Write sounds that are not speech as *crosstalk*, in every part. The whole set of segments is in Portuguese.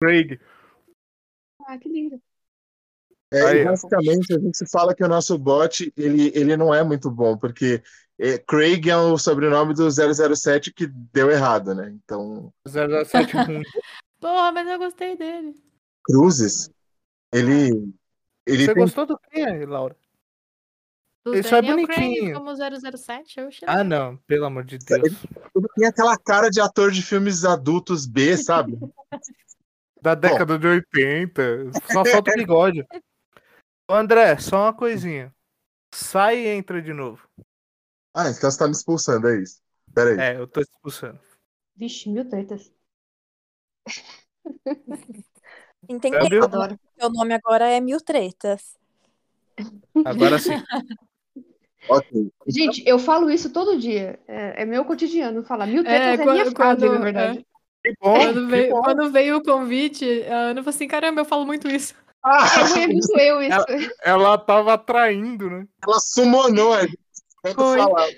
Craig. Ah, que lindo. É, Aí, e basicamente a gente fala que o nosso bot ele, ele não é muito bom, porque é, Craig é o sobrenome do 007 que deu errado, né? Então, 007 *laughs* ruim. Porra, mas eu gostei dele. Cruzes, ele, ele Você tem gostou do quê, Laura? Do Isso é Daniel Craig bonitinho. como 007, eu achei Ah, não, pelo amor de Deus. ele tem aquela cara de ator de filmes adultos B, sabe? *laughs* Da década de 80. Só falta o bigode. André, só uma coisinha. Sai e entra de novo. Ah, então você tá me expulsando, é isso. Pera aí. É, eu tô te expulsando. Vixe, mil tretas. Entendi. Câmbio. Adoro. Seu nome agora é Mil Tretas. Agora sim. *laughs* Ok. Gente, eu falo isso todo dia. É, é meu cotidiano falar. Mil É, tretas é, minha quando- frase, quando- na verdade. Que bom. Quando que veio, bom. quando veio o convite, a Ana falou assim: caramba, eu falo muito isso. Ah, É eu isso. Ela tava atraindo, né? ela sumonou falar.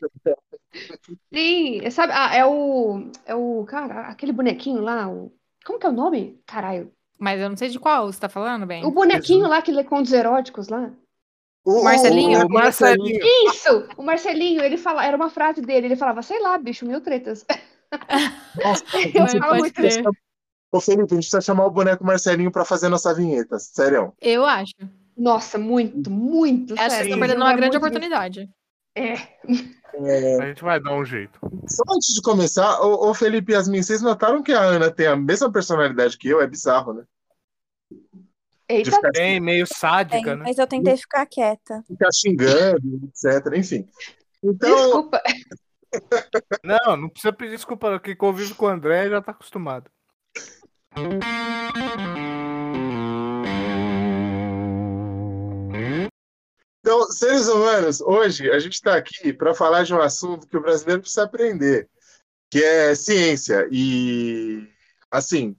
Sim, sabe? Ah, é o. É o. Cara, aquele bonequinho lá. O, como que é o nome? Caralho. Mas eu não sei de qual você tá falando, bem. O bonequinho lá que lê contos eróticos lá. O, Marcelinho? O Marcelinho. Isso! O Marcelinho, ele fala, era uma frase dele, ele falava, sei lá, bicho, mil tretas. *laughs* Nossa, *laughs* Eu falo muito. Ô, Felipe, a gente precisa chamar o boneco Marcelinho pra fazer nossa vinheta. Sério. Eu acho. Nossa, muito, muito. Acho que sério. estão perdendo Não uma é grande oportunidade. É. É, A gente vai dar um jeito. só antes de começar, ô, ô Felipe e Yasmin, vocês notaram que a Ana tem a mesma personalidade que eu? É bizarro, né? De Eita, ficar, Bem, meio Tem, sádica, né? mas eu tentei ficar quieta. ficar xingando, etc. Enfim. Então, desculpa. Não, não precisa pedir desculpa, não, que convive com o André já tá acostumado. então, seres humanos, hoje a gente está aqui para falar de um assunto que o brasileiro precisa aprender, que é ciência. E, assim,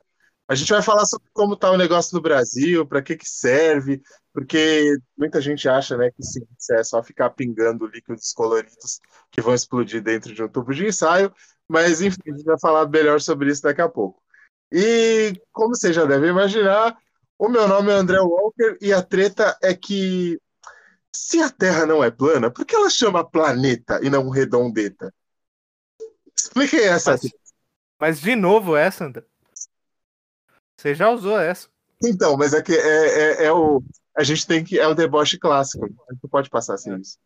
a gente vai falar sobre como está o negócio no Brasil, para que que serve, porque muita gente acha, né, que ciência é só ficar pingando líquidos coloridos que vão explodir dentro de um tubo de ensaio, mas, enfim, a gente vai falar melhor sobre isso daqui a pouco. E, como você já deve imaginar, o meu nome é André Walker e a treta é que se a Terra não é plana, por que ela chama planeta e não redondeta? Explique essa. Mas, mas de novo essa, André. Você já usou essa. Então, mas é que é, é, é o. A gente tem que. É o deboche clássico. A gente não pode passar sem isso.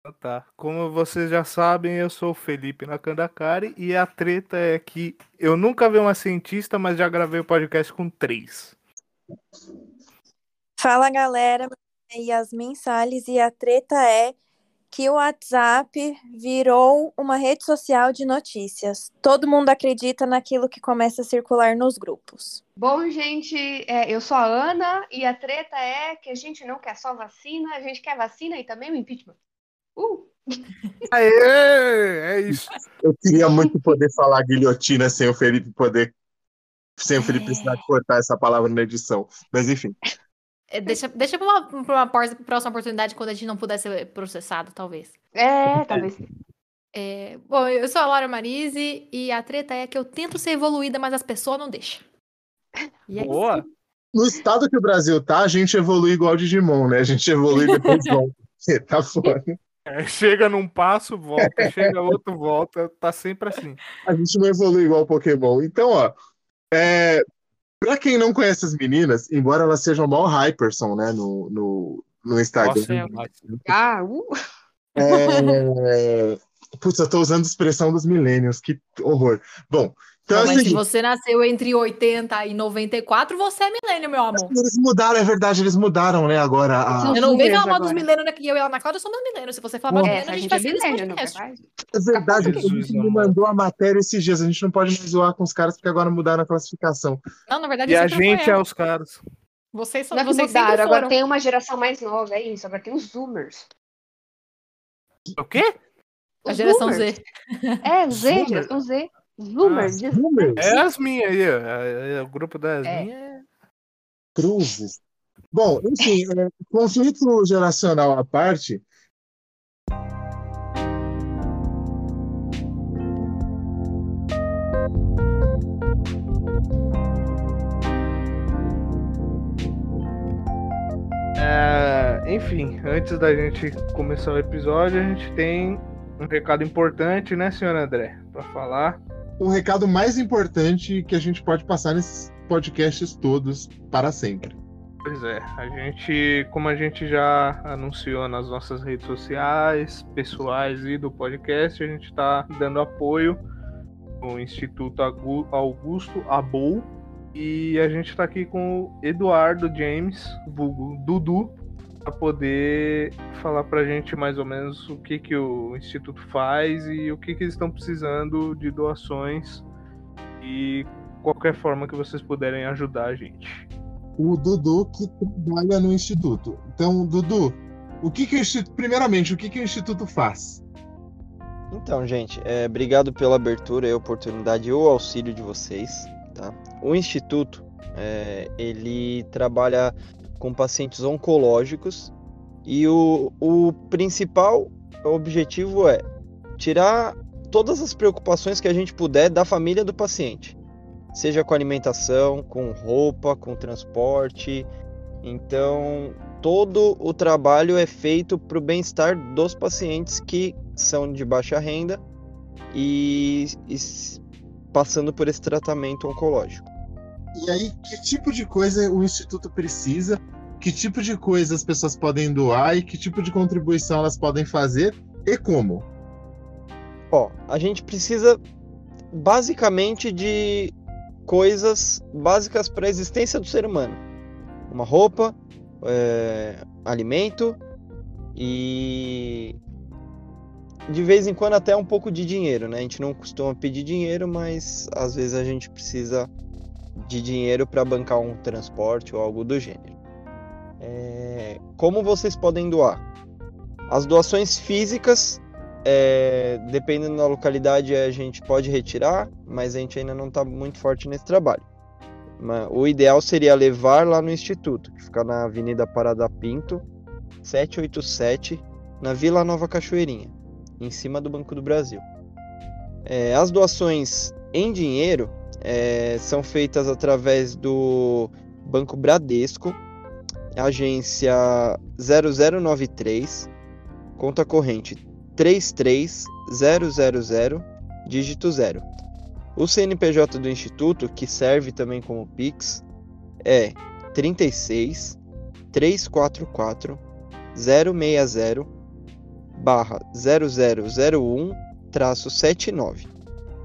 Então Tá. Como vocês já sabem, eu sou o Felipe Nakandakari e a treta é que eu nunca vi uma cientista, mas já gravei o podcast com três. Fala, galera. É Yasmin Salles e a treta é que o WhatsApp virou uma rede social de notícias. Todo mundo acredita naquilo que começa a circular nos grupos. Bom, gente, é, eu sou a Ana e a treta é que a gente não quer só vacina, a gente quer vacina e também o impeachment. Uh! *laughs* Aê! É isso. Eu queria muito poder falar guilhotina sem o Felipe poder. Sem o Felipe precisar cortar essa palavra na edição. Mas enfim. É, Deixa, deixa pra uma, pra uma próxima oportunidade quando a gente não puder ser processado, talvez. É, talvez. É, bom, eu sou a Laura Marise e a treta é que eu tento ser evoluída, mas as pessoas não deixam. E é isso. Boa. No estado que o Brasil tá, a gente evolui igual Digimon, né? A gente evolui *laughs* depois volta. Tá foda. É, chega num passo, volta. Chega outro, volta. Tá sempre assim. A gente não evolui igual Pokémon. Então, ó. É... Pra quem não conhece as meninas, embora elas sejam mó hyperson, né? No, no, no Instagram. Nossa, é. Ah, uh! É... Putz, eu tô usando expressão dos millennials, que horror. Bom, então Não, é mas se seguinte, você nasceu entre 80 e 94, você é milênio, meu amor. eles mudaram, é verdade, eles mudaram, né, agora a... Eu não venho Zoomers falar dos milênios aqui, eu e a Ana Cláudia somos milênios. Se você falar mais Porra. milênio, a gente vai é ser milênio, não é verdade? É verdade, a gente me mandou a matéria esses dias, a gente não pode mais zoar com os caras porque agora mudaram a classificação. Não, na verdade, E a gente é os caras. Vocês, são, Não é que vocês sempre mudaram, agora tem uma geração mais nova, é isso. Agora tem os Zoomers. O quê? A Os geração Zoomers. Z. É, Z, geração Z. Zoomer, ah, Zoomer. É as minhas aí, ó. É, é, o grupo da é. é Cruzes. Bom, enfim, é, conflito geracional à parte. É, enfim, antes da gente começar o episódio, a gente tem um recado importante, né, senhor André, para falar. O recado mais importante que a gente pode passar nesses podcasts todos para sempre. Pois é, a gente, como a gente já anunciou nas nossas redes sociais, pessoais e do podcast, a gente está dando apoio no Instituto Augusto Abou e a gente está aqui com o Eduardo James, vulgo Dudu, para poder falar para a gente mais ou menos o que, que o Instituto faz e o que, que eles estão precisando de doações e qualquer forma que vocês puderem ajudar a gente o Dudu que trabalha no Instituto. Então, Dudu, o que, que o Instituto. Primeiramente, o que, que o Instituto faz? Então, gente, é, obrigado pela abertura e oportunidade e o auxílio de vocês. Tá? O Instituto é, ele trabalha com pacientes oncológicos e o, o principal objetivo é tirar todas as preocupações que a gente puder da família do paciente seja com alimentação, com roupa, com transporte. Então, todo o trabalho é feito para o bem-estar dos pacientes que são de baixa renda e, e passando por esse tratamento oncológico. E aí, que tipo de coisa o Instituto precisa? Que tipo de coisa as pessoas podem doar e que tipo de contribuição elas podem fazer e como? Ó, a gente precisa basicamente de coisas básicas para a existência do ser humano: uma roupa, é, alimento e de vez em quando até um pouco de dinheiro, né? A gente não costuma pedir dinheiro, mas às vezes a gente precisa de dinheiro para bancar um transporte ou algo do gênero. É... Como vocês podem doar? As doações físicas é, dependendo da localidade, a gente pode retirar, mas a gente ainda não está muito forte nesse trabalho. O ideal seria levar lá no Instituto, que fica na Avenida Parada Pinto, 787, na Vila Nova Cachoeirinha, em cima do Banco do Brasil. É, as doações em dinheiro é, são feitas através do Banco Bradesco, agência 0093, conta corrente 33000, dígito 0. O CNPJ do Instituto, que serve também como Pix, é 36 344 060 barra 0001 traço 79.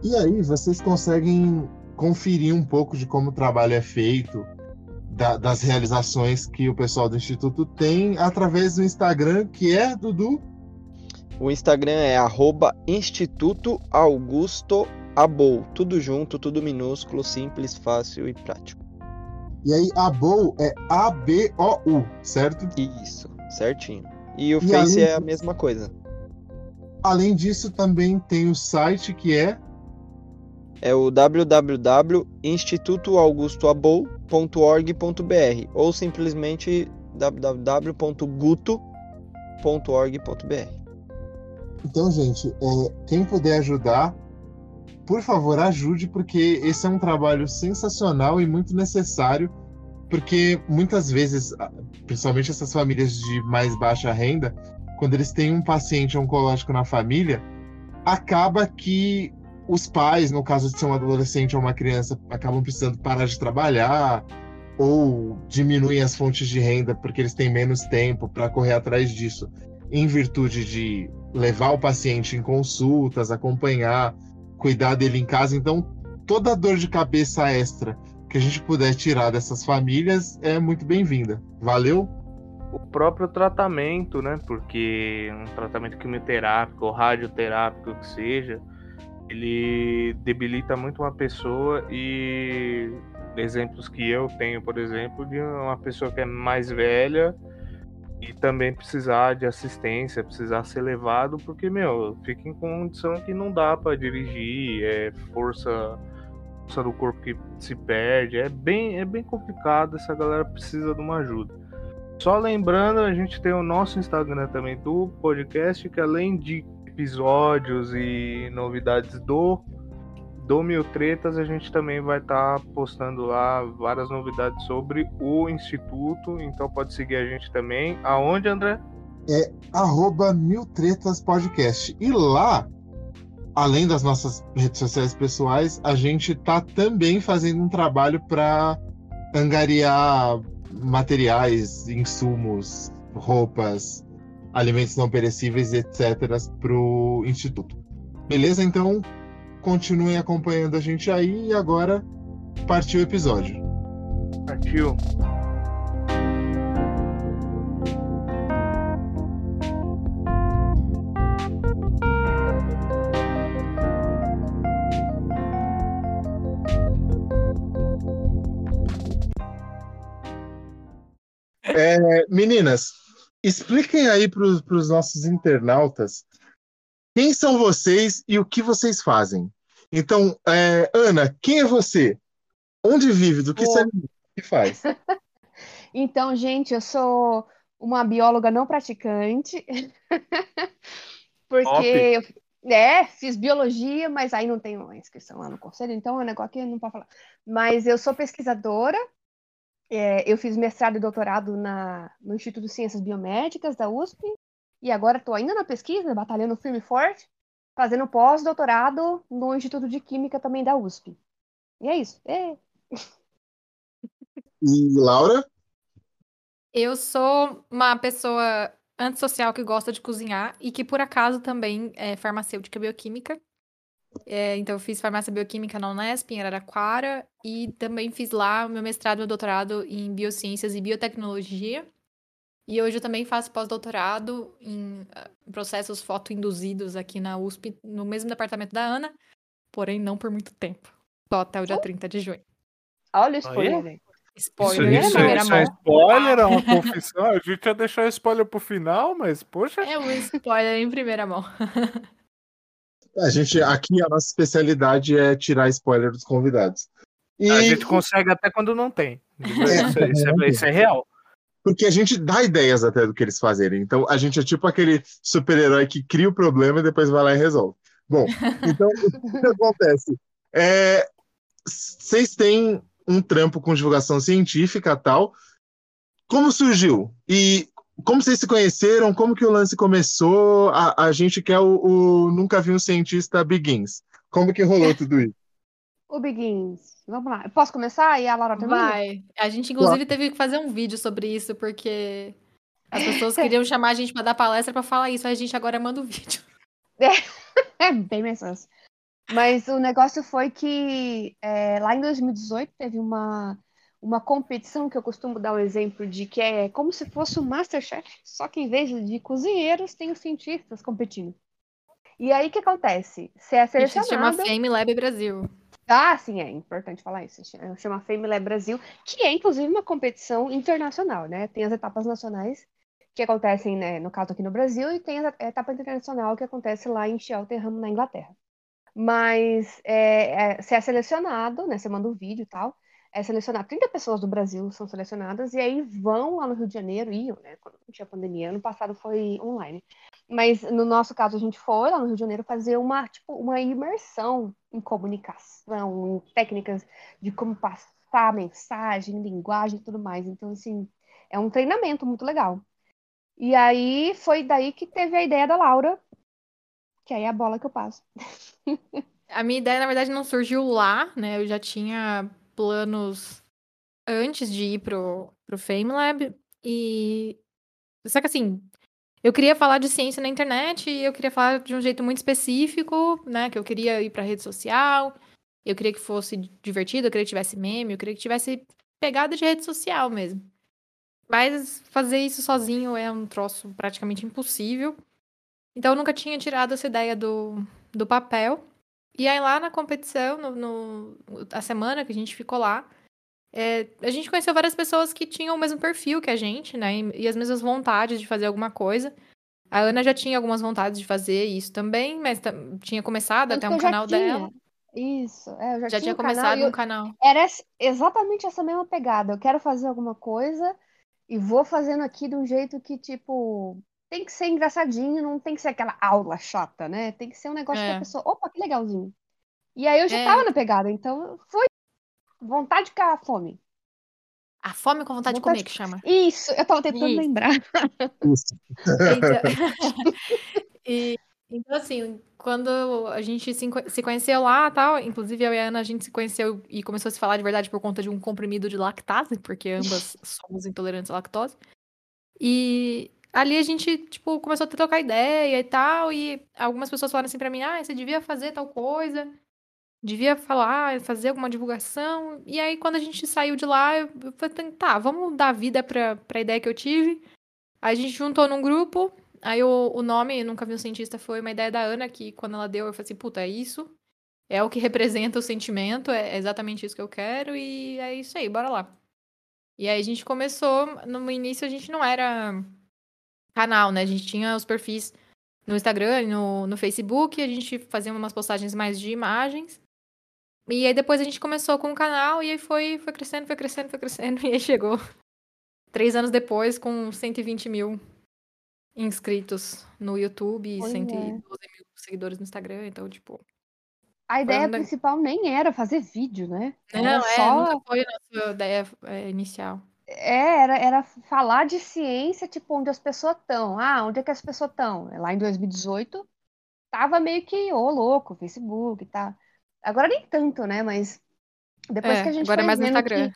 E aí vocês conseguem conferir um pouco de como o trabalho é feito, da, das realizações que o pessoal do Instituto tem através do Instagram, que é, Dudu? O Instagram é arroba Instituto Augusto Abou. Tudo junto, tudo minúsculo, simples, fácil e prático. E aí, Abou é A-B-O-U, certo? Isso, certinho. E o e Face é a mesma coisa. Além disso, também tem o site que é é o www.institutoaugustoabou.org.br ou simplesmente www.guto.org.br. Então, gente, é, quem puder ajudar, por favor, ajude, porque esse é um trabalho sensacional e muito necessário, porque muitas vezes, principalmente essas famílias de mais baixa renda, quando eles têm um paciente oncológico na família, acaba que os pais, no caso de ser um adolescente ou uma criança, acabam precisando parar de trabalhar ou diminuem as fontes de renda porque eles têm menos tempo para correr atrás disso, em virtude de levar o paciente em consultas, acompanhar, cuidar dele em casa. Então, toda dor de cabeça extra que a gente puder tirar dessas famílias é muito bem-vinda. Valeu? O próprio tratamento, né? Porque um tratamento quimioterápico ou radioterápico que seja, ele debilita muito uma pessoa e exemplos que eu tenho, por exemplo, de uma pessoa que é mais velha e também precisar de assistência, precisar ser levado, porque, meu, fica em condição que não dá para dirigir, é força, força do corpo que se perde, é bem, é bem complicado, essa galera precisa de uma ajuda. Só lembrando, a gente tem o nosso Instagram também do podcast, que além de episódios e novidades do do Mil Tretas, a gente também vai estar tá postando lá várias novidades sobre o Instituto. Então pode seguir a gente também. Aonde, André? É arroba Mil Tretas Podcast. E lá, além das nossas redes sociais pessoais, a gente tá também fazendo um trabalho para angariar materiais, insumos, roupas, alimentos não perecíveis, etc., para o Instituto. Beleza? Então, continuem acompanhando a gente aí e agora partiu o episódio. Partiu. É, meninas, expliquem aí para os nossos internautas quem são vocês e o que vocês fazem. Então, é, Ana, quem é você? Onde vive? Do que você que faz? *laughs* então, gente, eu sou uma bióloga não praticante. *laughs* porque eu, é, fiz biologia, mas aí não tenho inscrição lá no conselho, então é um negócio que não pode falar. Mas eu sou pesquisadora, é, eu fiz mestrado e doutorado na, no Instituto de Ciências Biomédicas da USP, e agora estou ainda na pesquisa, batalhando firme e forte, fazendo pós-doutorado no Instituto de Química também da USP. E é isso. É. E Laura? Eu sou uma pessoa antissocial que gosta de cozinhar e que, por acaso, também é farmacêutica bioquímica. É, então, eu fiz farmácia bioquímica na Unesp, em Araraquara, e também fiz lá o meu mestrado e meu doutorado em biociências e biotecnologia. E hoje eu também faço pós-doutorado em uh, processos fotoinduzidos aqui na USP, no mesmo departamento da Ana, porém não por muito tempo. Só até o dia 30 de junho. Olha o spoiler. Spoiler isso, primeira isso mão. é spoiler, é uma confissão. A gente ia deixar spoiler pro final, mas poxa. É um spoiler em primeira mão. *laughs* A gente, aqui a nossa especialidade é tirar spoiler dos convidados. E... A gente consegue até quando não tem. Isso, é, isso, é, isso é real. Porque a gente dá ideias até do que eles fazerem. Então a gente é tipo aquele super-herói que cria o problema e depois vai lá e resolve. Bom, então *laughs* o que acontece? É, vocês têm um trampo com divulgação científica tal. Como surgiu? E como vocês se conheceram? Como que o lance começou? A, a gente quer o, o Nunca Vi um Cientista Begins. Como que rolou tudo isso? O Begins. Vamos lá. Eu posso começar e a Laura também? Vai. A gente, inclusive, teve que fazer um vídeo sobre isso, porque as pessoas *laughs* queriam chamar a gente para dar palestra para falar isso. Aí a gente agora manda o vídeo. É, *laughs* é bem mais fácil. Mas o negócio foi que é, lá em 2018 teve uma uma competição que eu costumo dar um exemplo de que é como se fosse um Masterchef, só que em vez de cozinheiros, tem os cientistas competindo. E aí o que acontece? Você é selecionada... Isso chama Fame Lab Brasil. Ah, sim, é importante falar isso. Chama Fame Lab Brasil, que é inclusive uma competição internacional, né? Tem as etapas nacionais que acontecem, né, no caso aqui no Brasil, e tem a etapa internacional que acontece lá em Cheltenham, na Inglaterra. Mas é, é, você é selecionado, né? Você manda um vídeo e tal é selecionar 30 pessoas do Brasil são selecionadas e aí vão lá no Rio de Janeiro, iam, né? Quando tinha pandemia, ano passado foi online. Mas no nosso caso a gente foi lá no Rio de Janeiro fazer uma tipo uma imersão em comunicação, em técnicas de como passar mensagem, linguagem e tudo mais. Então assim, é um treinamento muito legal. E aí foi daí que teve a ideia da Laura, que aí é a bola que eu passo. *laughs* a minha ideia, na verdade, não surgiu lá, né? Eu já tinha planos antes de ir pro, pro FameLab. E. Só que assim, eu queria falar de ciência na internet e eu queria falar de um jeito muito específico, né? Que eu queria ir pra rede social, eu queria que fosse divertido, eu queria que tivesse meme, eu queria que tivesse pegada de rede social mesmo. Mas fazer isso sozinho é um troço praticamente impossível. Então eu nunca tinha tirado essa ideia do, do papel. E aí lá na competição, no, no, a semana que a gente ficou lá, é, a gente conheceu várias pessoas que tinham o mesmo perfil que a gente, né? E, e, as mesmas vontades de fazer alguma coisa. A Ana já tinha algumas vontades de fazer isso também, mas tinha começado até um canal dela. Isso, é, eu já, já tinha, tinha começado um canal. Era exatamente essa mesma pegada. Eu quero fazer alguma coisa e vou fazendo aqui de um jeito que, tipo, tem que ser engraçadinho, não tem que ser aquela aula chata, né? Tem que ser um negócio é. que a pessoa, opa, que legalzinho. E aí eu já É. tava na pegada, então foi vontade com a fome. A fome com vontade de Vontade comer, que chama. Isso, eu tava tentando Isso. lembrar. Isso. Então, *laughs* e, então, assim, quando a gente se, se conheceu lá tal, inclusive eu e a Ana, a gente se conheceu e começou a se falar de verdade por conta de um comprimido de lactase, porque ambas somos intolerantes à lactose. E ali a gente, tipo, começou a trocar ideia e tal, e algumas pessoas falaram assim pra mim, ah, você devia fazer tal coisa, devia falar, fazer alguma divulgação. E aí, quando a gente saiu de lá, eu falei, tá, vamos dar vida pra, pra ideia que eu tive. Aí a gente juntou num grupo, aí o, o nome, Nunca Vi um Cientista, foi uma ideia da Ana, que quando ela deu, eu falei assim, puta, é isso. É o que representa o sentimento, é exatamente isso que eu quero, e é isso aí, bora lá. E aí a gente começou, no início a gente não era canal, né? A gente tinha os perfis no Instagram e no, no Facebook, a gente fazia umas postagens mais de imagens. E aí depois a gente começou com o canal e aí foi, foi crescendo, foi crescendo, foi crescendo, *laughs* e aí chegou três anos depois com 120 mil inscritos no YouTube e Pois é. 112 mil seguidores no Instagram, então, tipo. A ideia principal nem era fazer vídeo, né? Não, Era é, só nunca foi a nossa ideia é, inicial. É, era, era falar de ciência, tipo, onde as pessoas estão. Ah, onde é que as pessoas estão? Lá em 2018, tava meio que, ô, louco, Facebook e tá. Agora nem tanto, né? Mas depois É, que a gente agora é mais no Instagram. que...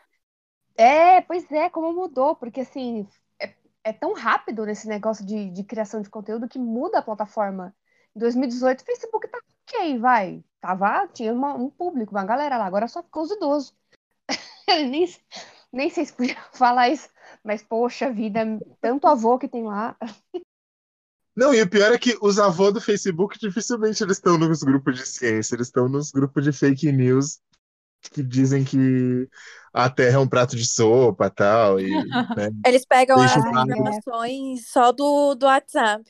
É, pois é, como mudou, porque assim, é, é tão rápido nesse negócio de, de criação de conteúdo que muda a plataforma. Em 2018, o Facebook tava ok, vai. Tava, tinha uma- um público, uma galera lá, agora só ficou os idosos. *laughs* nem, nem sei se podia *laughs* falar isso, mas poxa vida, tanto avô que tem lá. Não, e o pior é que os avós do Facebook dificilmente eles estão nos grupos de ciência, eles estão nos grupos de fake news que dizem que a Terra é um prato de sopa tal, e né, *laughs* Eles pegam as informações só do, do WhatsApp.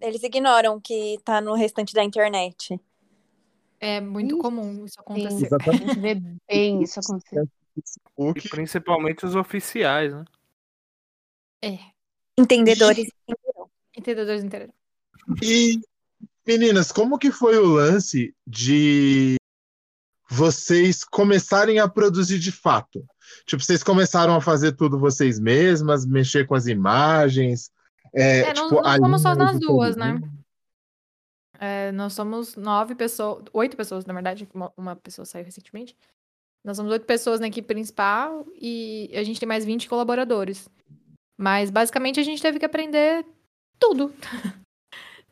Eles ignoram que tá no restante da internet. É muito comum isso Sim, acontecer. a gente vê bem isso acontecer. E Facebook principalmente os oficiais, né? É, Entendedores. *laughs* entendedores entenderam. E, meninas, como que foi o lance de vocês começarem a produzir de fato? Tipo, vocês começaram a fazer tudo vocês mesmas, mexer com as imagens? É, É, não, tipo, não somos só nós duas, editorial? né? É, nós somos nove pessoas, oito pessoas, na verdade, uma, uma pessoa saiu recentemente. Nós somos oito pessoas na equipe principal e a gente tem mais 20 colaboradores. Mas basicamente a gente teve que aprender tudo. *laughs*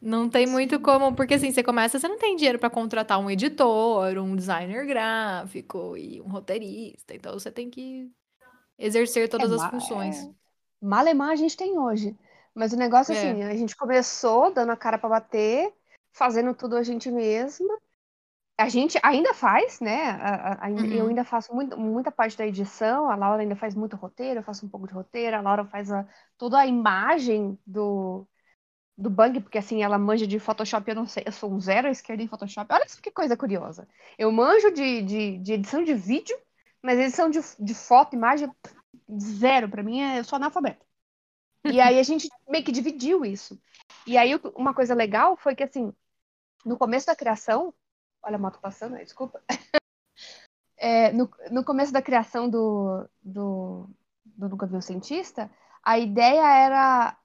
Não tem muito como, porque assim, você começa, você não tem dinheiro pra contratar um editor, um designer gráfico e um roteirista. Então você tem que exercer todas É, as funções. Malemar a gente tem hoje. Mas o negócio É. assim, a gente começou dando a cara pra bater, fazendo tudo a gente mesma. A gente ainda faz, né? A- a- ainda- Eu Uhum. ainda faço muito- muita parte da edição, a Laura ainda faz muito roteiro, eu faço um pouco de roteiro, a Laura faz a- toda a imagem do, do Bang, porque assim, ela manja de Photoshop, eu não sei, eu sou um zero à esquerda em Photoshop. Olha isso que coisa curiosa. Eu manjo de, de, de edição de vídeo, mas edição de, de foto, imagem, zero. Pra mim, é, eu sou analfabeta. E aí a gente meio que dividiu isso. E aí uma coisa legal foi que, assim, no começo da criação, olha a moto passando, aí, desculpa. *laughs* É, no, no começo da criação do, do, do Nunca Vi um Cientista, a ideia era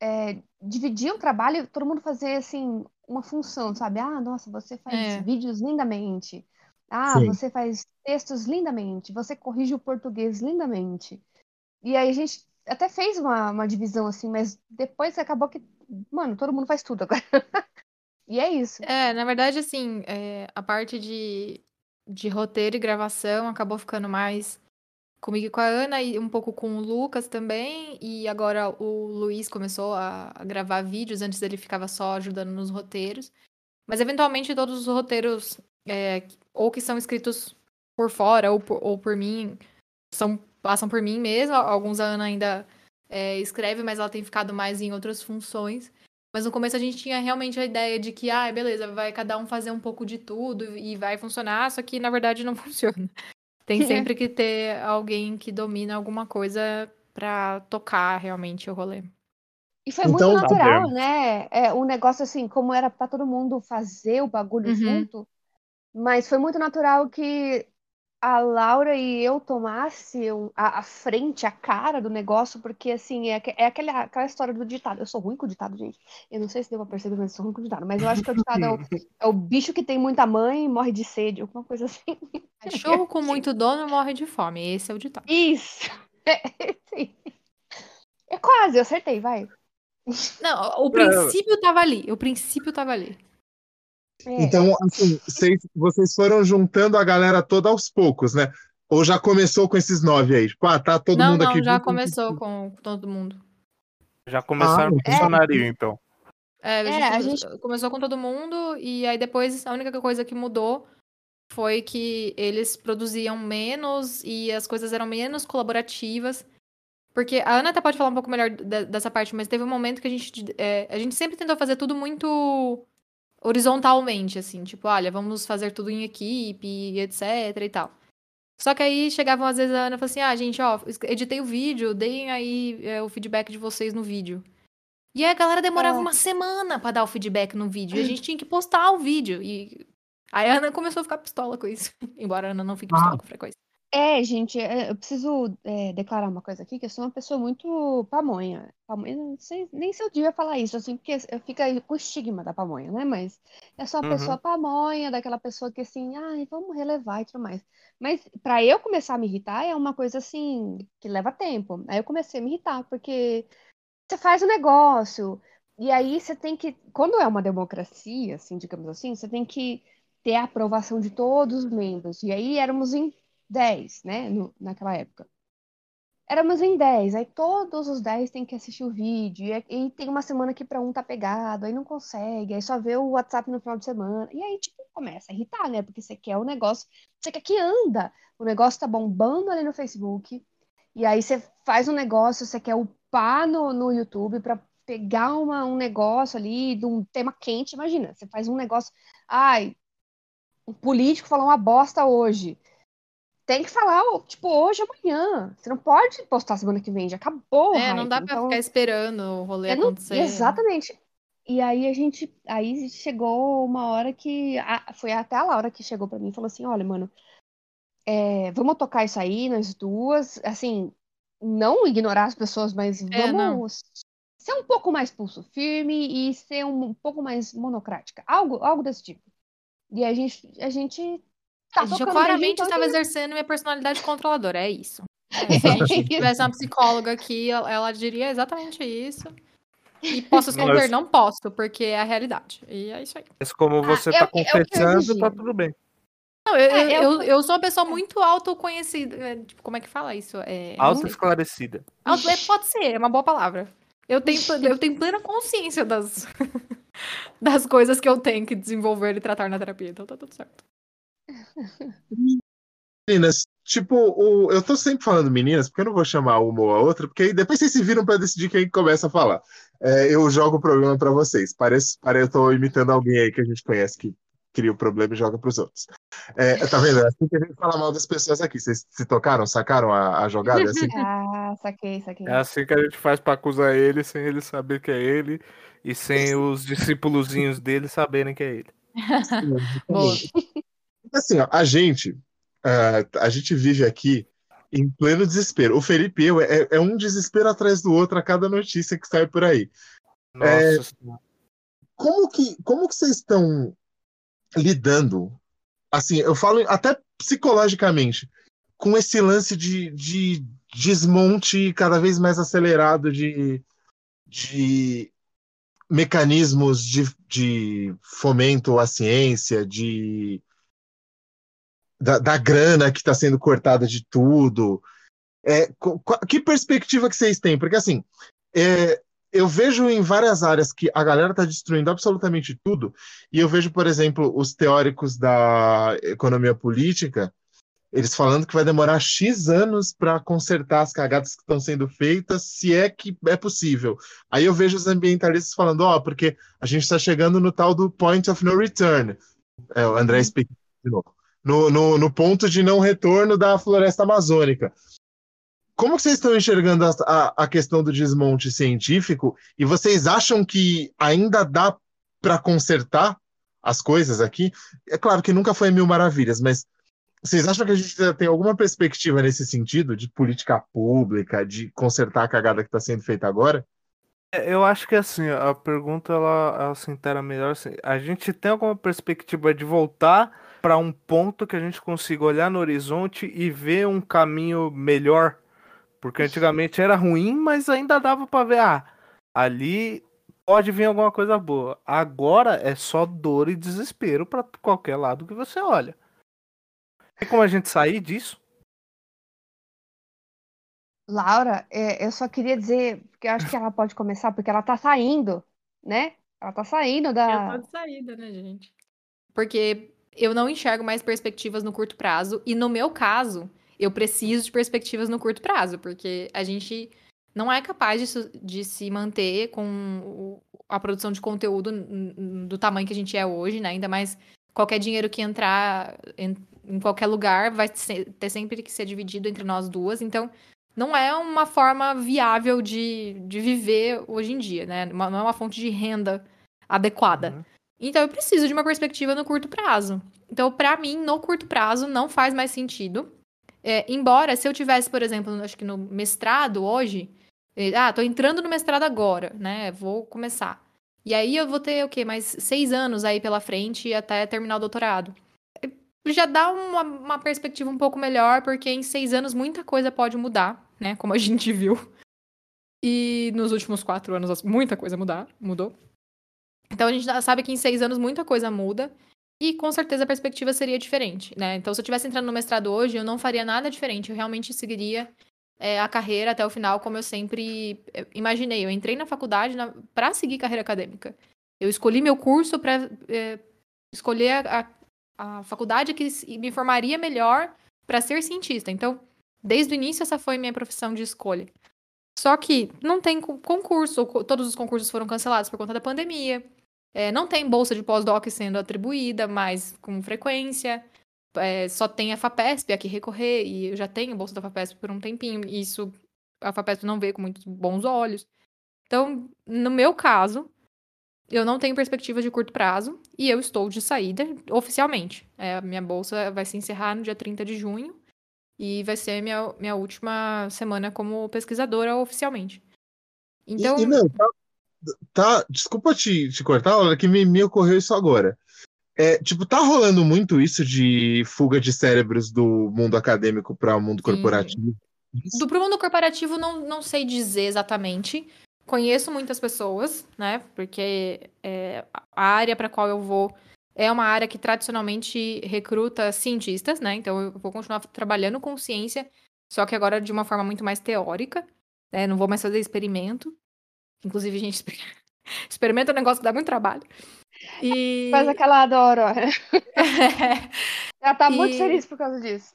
é, dividir o trabalho, todo mundo fazer, assim, uma função, sabe? Ah, nossa, você faz É. vídeos lindamente. Ah, Sim. você faz textos lindamente. Você corrige o português lindamente. E aí a gente até fez uma, uma divisão assim, mas depois acabou que, mano, todo mundo faz tudo agora. *laughs* E é isso. É, na verdade, assim, é, a parte de, de roteiro e gravação acabou ficando mais comigo e com a Ana e um pouco com o Lucas também. E agora o Luiz começou a, a gravar vídeos, antes ele ficava só ajudando nos roteiros. Mas eventualmente todos os roteiros, é, ou que são escritos por fora ou por, ou por mim, são, passam por mim mesmo. Alguns a Ana ainda é, escreve, mas ela tem ficado mais em outras funções. Mas no começo a gente tinha realmente a ideia de que, ah, beleza, vai cada um fazer um pouco de tudo e vai funcionar, só que na verdade não *laughs* funciona. Tem sempre que ter alguém que domina alguma coisa pra tocar realmente o rolê. E foi Então, muito natural, sabemos. né? É, um negócio assim, como era pra todo mundo fazer o bagulho Uhum. junto, Mas foi muito natural que a Laura e eu tomasse um- a, a frente, a cara do negócio, porque assim, é, é aquela, aquela história do ditado. Eu sou ruim com o ditado, gente. Eu não sei se deu pra perceber, mas eu sou ruim com o ditado. Mas eu acho que o ditado é o, é o bicho que tem muita mãe e morre de sede, alguma coisa assim. Cachorro com muito dono morre de fome. Esse é o ditado. Isso! *laughs* É, sim. É quase, eu acertei, vai. Não, o princípio tava ali. O princípio tava ali. É. Então, assim, vocês, vocês foram juntando a galera toda aos poucos, né? Ou já começou com esses nove aí? Tipo, ah, tá todo não, mundo não, aqui. já junto, começou com todo mundo. Já começaram Ah, com funcionário, então. É, a É, gente a come- gente- começou com todo mundo e aí depois a única coisa que mudou foi que eles produziam menos e as coisas eram menos colaborativas. Porque a Ana até pode falar um pouco melhor de- dessa parte, mas teve um momento que a gente, é, a gente sempre tentou fazer tudo muito horizontalmente, assim, tipo, olha, vamos fazer tudo em equipe, etc e tal. Só que aí chegavam às vezes a Ana e falava assim, ah, gente, ó, editei o vídeo, deem aí é, o feedback de vocês no vídeo. E aí a galera demorava É. uma semana pra dar o feedback no vídeo. E a gente tinha que postar o vídeo. E aí a Ana começou a ficar pistola com isso. *laughs* Embora a Ana não fique pistola com frequência. É, gente, é, eu preciso é, declarar uma coisa aqui, que eu sou uma pessoa muito pamonha. Pamonha, não sei, nem se eu devia falar isso, assim, porque fica aí com o estigma da pamonha, né? Mas eu sou uma Uhum. pessoa pamonha, daquela pessoa que assim, ai, vamos relevar e tudo mais. Mas pra eu começar a me irritar é uma coisa assim, que leva tempo. Aí eu comecei a me irritar, porque você faz o negócio, e aí você tem que, quando é uma democracia, assim, digamos assim, você tem que ter a aprovação de todos os membros. E aí éramos em 10, né, no- naquela época. Éramos em 10, aí todos os 10 têm que assistir o vídeo, e, e tem uma semana que para um tá pegado, aí não consegue, aí só vê o WhatsApp no final de semana. E aí, tipo, começa a irritar, né? Porque você quer o negócio, você quer que anda. O negócio tá bombando ali no Facebook, e aí você faz um negócio, você quer upar no, no YouTube para pegar uma, um negócio ali de um tema quente. Imagina, você faz um negócio. Ai, o político falou uma bosta hoje. Tem que falar, tipo, hoje, amanhã. Você não pode postar semana que vem, já acabou É, não dá pra Então, ficar esperando o rolê eu não- acontecer. Exatamente. E aí a gente, aí chegou uma hora que a- foi até a Laura que chegou pra mim e falou assim, olha, mano, é, vamos tocar isso aí, nós duas, assim, não ignorar as pessoas, mas É, vamos ser um pouco mais pulso firme e ser um, pouco mais monocrática, algo, algo desse tipo. E a gente, a gente tá eu claramente então estava exercendo minha personalidade controladora, é isso. *laughs* É, se a gente tivesse uma psicóloga aqui, ela diria exatamente isso. E posso esconder? Mas- Não posso, porque é a realidade. E é isso aí. Mas como você é tá é o que eu confessando, exigi. tá tudo bem. Não, eu, É, eu, eu- eu, sou uma pessoa muito autoconhecida. é, Tipo, como é que fala isso? É. Autoesclarecida. Auto- é, pode ser, é uma boa palavra. Eu tenho, eu tenho plena consciência das, *laughs* das coisas que eu tenho que desenvolver e tratar na terapia, então tá tudo certo. Meninas, tipo, o- eu tô sempre falando meninas, porque eu não vou chamar uma ou a outra, porque aí depois vocês se viram pra decidir quem começa a falar. É, eu jogo o problema pra vocês. Parece, parece eu tô imitando alguém aí que a gente conhece que cria o problema e joga pros outros. É, tá vendo? É assim que a gente fala mal das pessoas aqui. Vocês se tocaram, sacaram a, a jogada? É assim que *laughs* Ah, saquei, saquei. É assim que a gente faz pra acusar ele sem ele saber que é ele e sem os discípulozinhos dele saberem que é ele. *laughs* Boa. Assim, ó, a gente, ah, a gente vive aqui em pleno desespero. O Felipe e eu é, é um desespero atrás do outro a cada notícia que sai por aí. Nossa Senhora. Como que, como que vocês estão lidando? Assim, eu falo até psicologicamente, com esse lance de, de desmonte cada vez mais acelerado de, de mecanismos de, de fomento à ciência, de da, da grana que está sendo cortada de tudo. É, que perspectiva que vocês têm? Porque assim, é, eu vejo em várias áreas que a galera está destruindo absolutamente tudo, e eu vejo, por exemplo, os teóricos da economia política, eles falando que vai demorar X anos para consertar as cagadas que estão sendo feitas, se é que é possível. Aí eu vejo os ambientalistas falando, ó, porque a gente está chegando no tal do point of no return. É, o André explica de novo. No, no, no ponto de não retorno da floresta amazônica. Como vocês estão enxergando a, a, a questão do desmonte científico? E vocês acham que ainda dá para consertar? as coisas aqui. É claro que nunca foi mil maravilhas, mas vocês acham que a gente tem alguma perspectiva nesse sentido, de política pública, de consertar a cagada que está sendo feita agora? É, Eu acho que assim, a pergunta ela, ela se inteira melhor assim. A gente tem alguma perspectiva de voltar para um ponto que a gente consiga olhar no horizonte e ver um caminho melhor? Porque antigamente era ruim, mas ainda dava para ver, ah, ali pode vir alguma coisa boa. Agora é só dor e desespero para qualquer lado que você olha. Tem como a gente sair disso? Laura, é, eu só queria dizer, porque eu acho que ela pode começar, porque ela tá saindo, né? Ela tá saindo Eu tô da. de saída, né, gente? Porque eu não enxergo mais perspectivas no curto prazo. E no meu caso, eu preciso de perspectivas no curto prazo, porque a gente não é capaz de, de se manter com a produção de conteúdo do tamanho que a gente é hoje, né? Ainda mais qualquer dinheiro que entrar em, em qualquer lugar vai ser- ter sempre que ser dividido entre nós duas. Então, não é uma forma viável de, de viver hoje em dia, né? Não é uma fonte de renda adequada. Uhum. Então, eu preciso de uma perspectiva no curto prazo. Então, pra mim, no curto prazo, não faz mais sentido. É, embora, se eu tivesse, por exemplo, acho que no mestrado hoje, eh, ah, tô entrando no mestrado agora, né? Vou começar. E aí eu vou ter o quê? Mais seis anos aí pela frente até terminar o doutorado. Eh, Já dá uma, uma perspectiva um pouco melhor, porque em seis anos muita coisa pode mudar, né? Como a *laughs* gente viu. E nos últimos quatro anos muita coisa mudar, mudou. Então a gente sabe que em seis anos muita coisa muda. E com certeza a perspectiva seria diferente, né? Então, se eu tivesse entrando no mestrado hoje, eu não faria nada diferente. Eu realmente seguiria é, a carreira até o final, como eu sempre é, imaginei. Eu entrei na faculdade na, para seguir carreira acadêmica. Eu escolhi meu curso para é, escolher a, a, faculdade que me formaria melhor para ser cientista. Então, desde o início, essa foi minha profissão de escolha. Só que não tem co- concurso, co- todos os concursos foram cancelados por conta da pandemia. É, não tem bolsa de pós-doc sendo atribuída mais com frequência. É, só tem a FAPESP a que recorrer, e eu já tenho bolsa da FAPESP por um tempinho, e isso a FAPESP não vê com muitos bons olhos. Então, no meu caso, eu não tenho perspectiva de curto prazo, e eu estou de saída oficialmente. É, a minha bolsa vai se encerrar no dia 30 de junho, e vai ser minha, minha última semana como pesquisadora oficialmente. E- Então, e, não, tá, desculpa te, te cortar, Laura, que me, me ocorreu isso agora. É, tipo, tá rolando muito isso de fuga de cérebros do mundo acadêmico para o mundo corporativo. Do pro mundo corporativo, não, não sei dizer exatamente. Conheço muitas pessoas, né? Porque é, a área para qual eu vou é uma área que tradicionalmente recruta cientistas, né? Então eu vou continuar trabalhando com ciência, só que agora de uma forma muito mais teórica, né? Não vou mais fazer experimento. Inclusive, a gente exper- *laughs* experimenta um negócio que dá muito trabalho. E Faz aquela adoro. *laughs* Ela tá muito E- feliz por causa disso.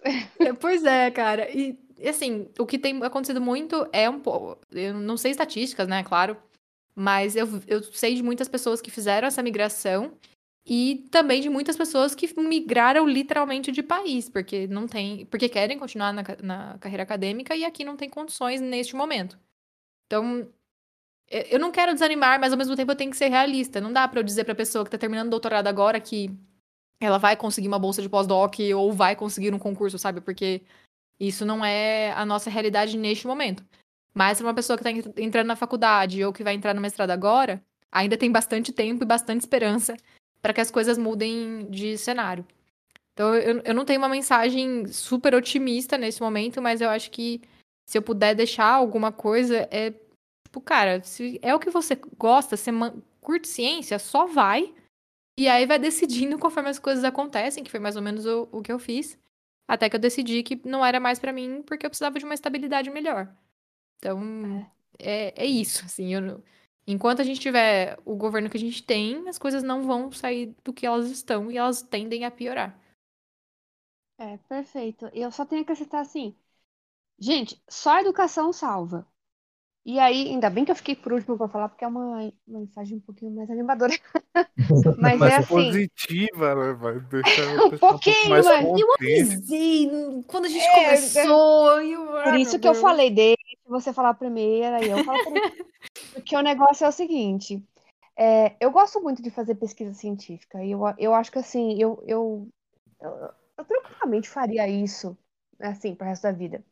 Pois é, cara. E, assim, o que tem acontecido muito é um pouco. Eu não sei estatísticas, né? Claro. Mas eu, eu sei de muitas pessoas que fizeram essa migração e também de muitas pessoas que migraram literalmente de país, porque não tem. Porque querem continuar na, na carreira acadêmica e aqui não tem condições neste momento. Então. Eu- não quero desanimar, mas ao mesmo tempo eu tenho que ser realista. Não dá pra eu dizer pra pessoa que tá terminando o doutorado agora que ela vai conseguir uma bolsa de pós-doc ou vai conseguir um concurso, sabe? Porque isso não é a nossa realidade neste momento. Mas para uma pessoa que está entrando na faculdade ou que vai entrar no mestrado agora, ainda tem bastante tempo e bastante esperança para que as coisas mudem de cenário. Então, eu, eu não tenho uma mensagem super otimista nesse momento, mas eu acho que se eu puder deixar alguma coisa, é tipo, cara, se é o que você gosta, você curte ciência, só vai. E aí vai decidindo conforme as coisas acontecem, que foi mais ou menos o, o que eu fiz. Até que eu decidi que não era mais pra mim, porque eu precisava de uma estabilidade melhor. Então, é, é isso, assim. eu não- enquanto a gente tiver o governo que a gente tem, as coisas não vão sair do que elas estão e elas tendem a piorar. É, perfeito. Eu só tenho que acrescentar assim. Gente, só a educação salva. E aí, ainda bem que eu fiquei por último pra falar, porque é uma uma mensagem um pouquinho mais animadora. *laughs* Mas Mais é assim. positiva, né? Vai deixar *laughs* Um o pessoal um pouco pouquinho, mais mas- Eu avisei quando a gente É, começou. e eu- Por ah, isso que eu falei, deixa você falar primeiro, aí eu falo primeiro. *laughs* Porque o negócio é o seguinte: É, eu gosto muito de fazer pesquisa científica. E eu, eu acho que assim, eu, eu, eu, eu tranquilamente faria isso assim para o resto da vida.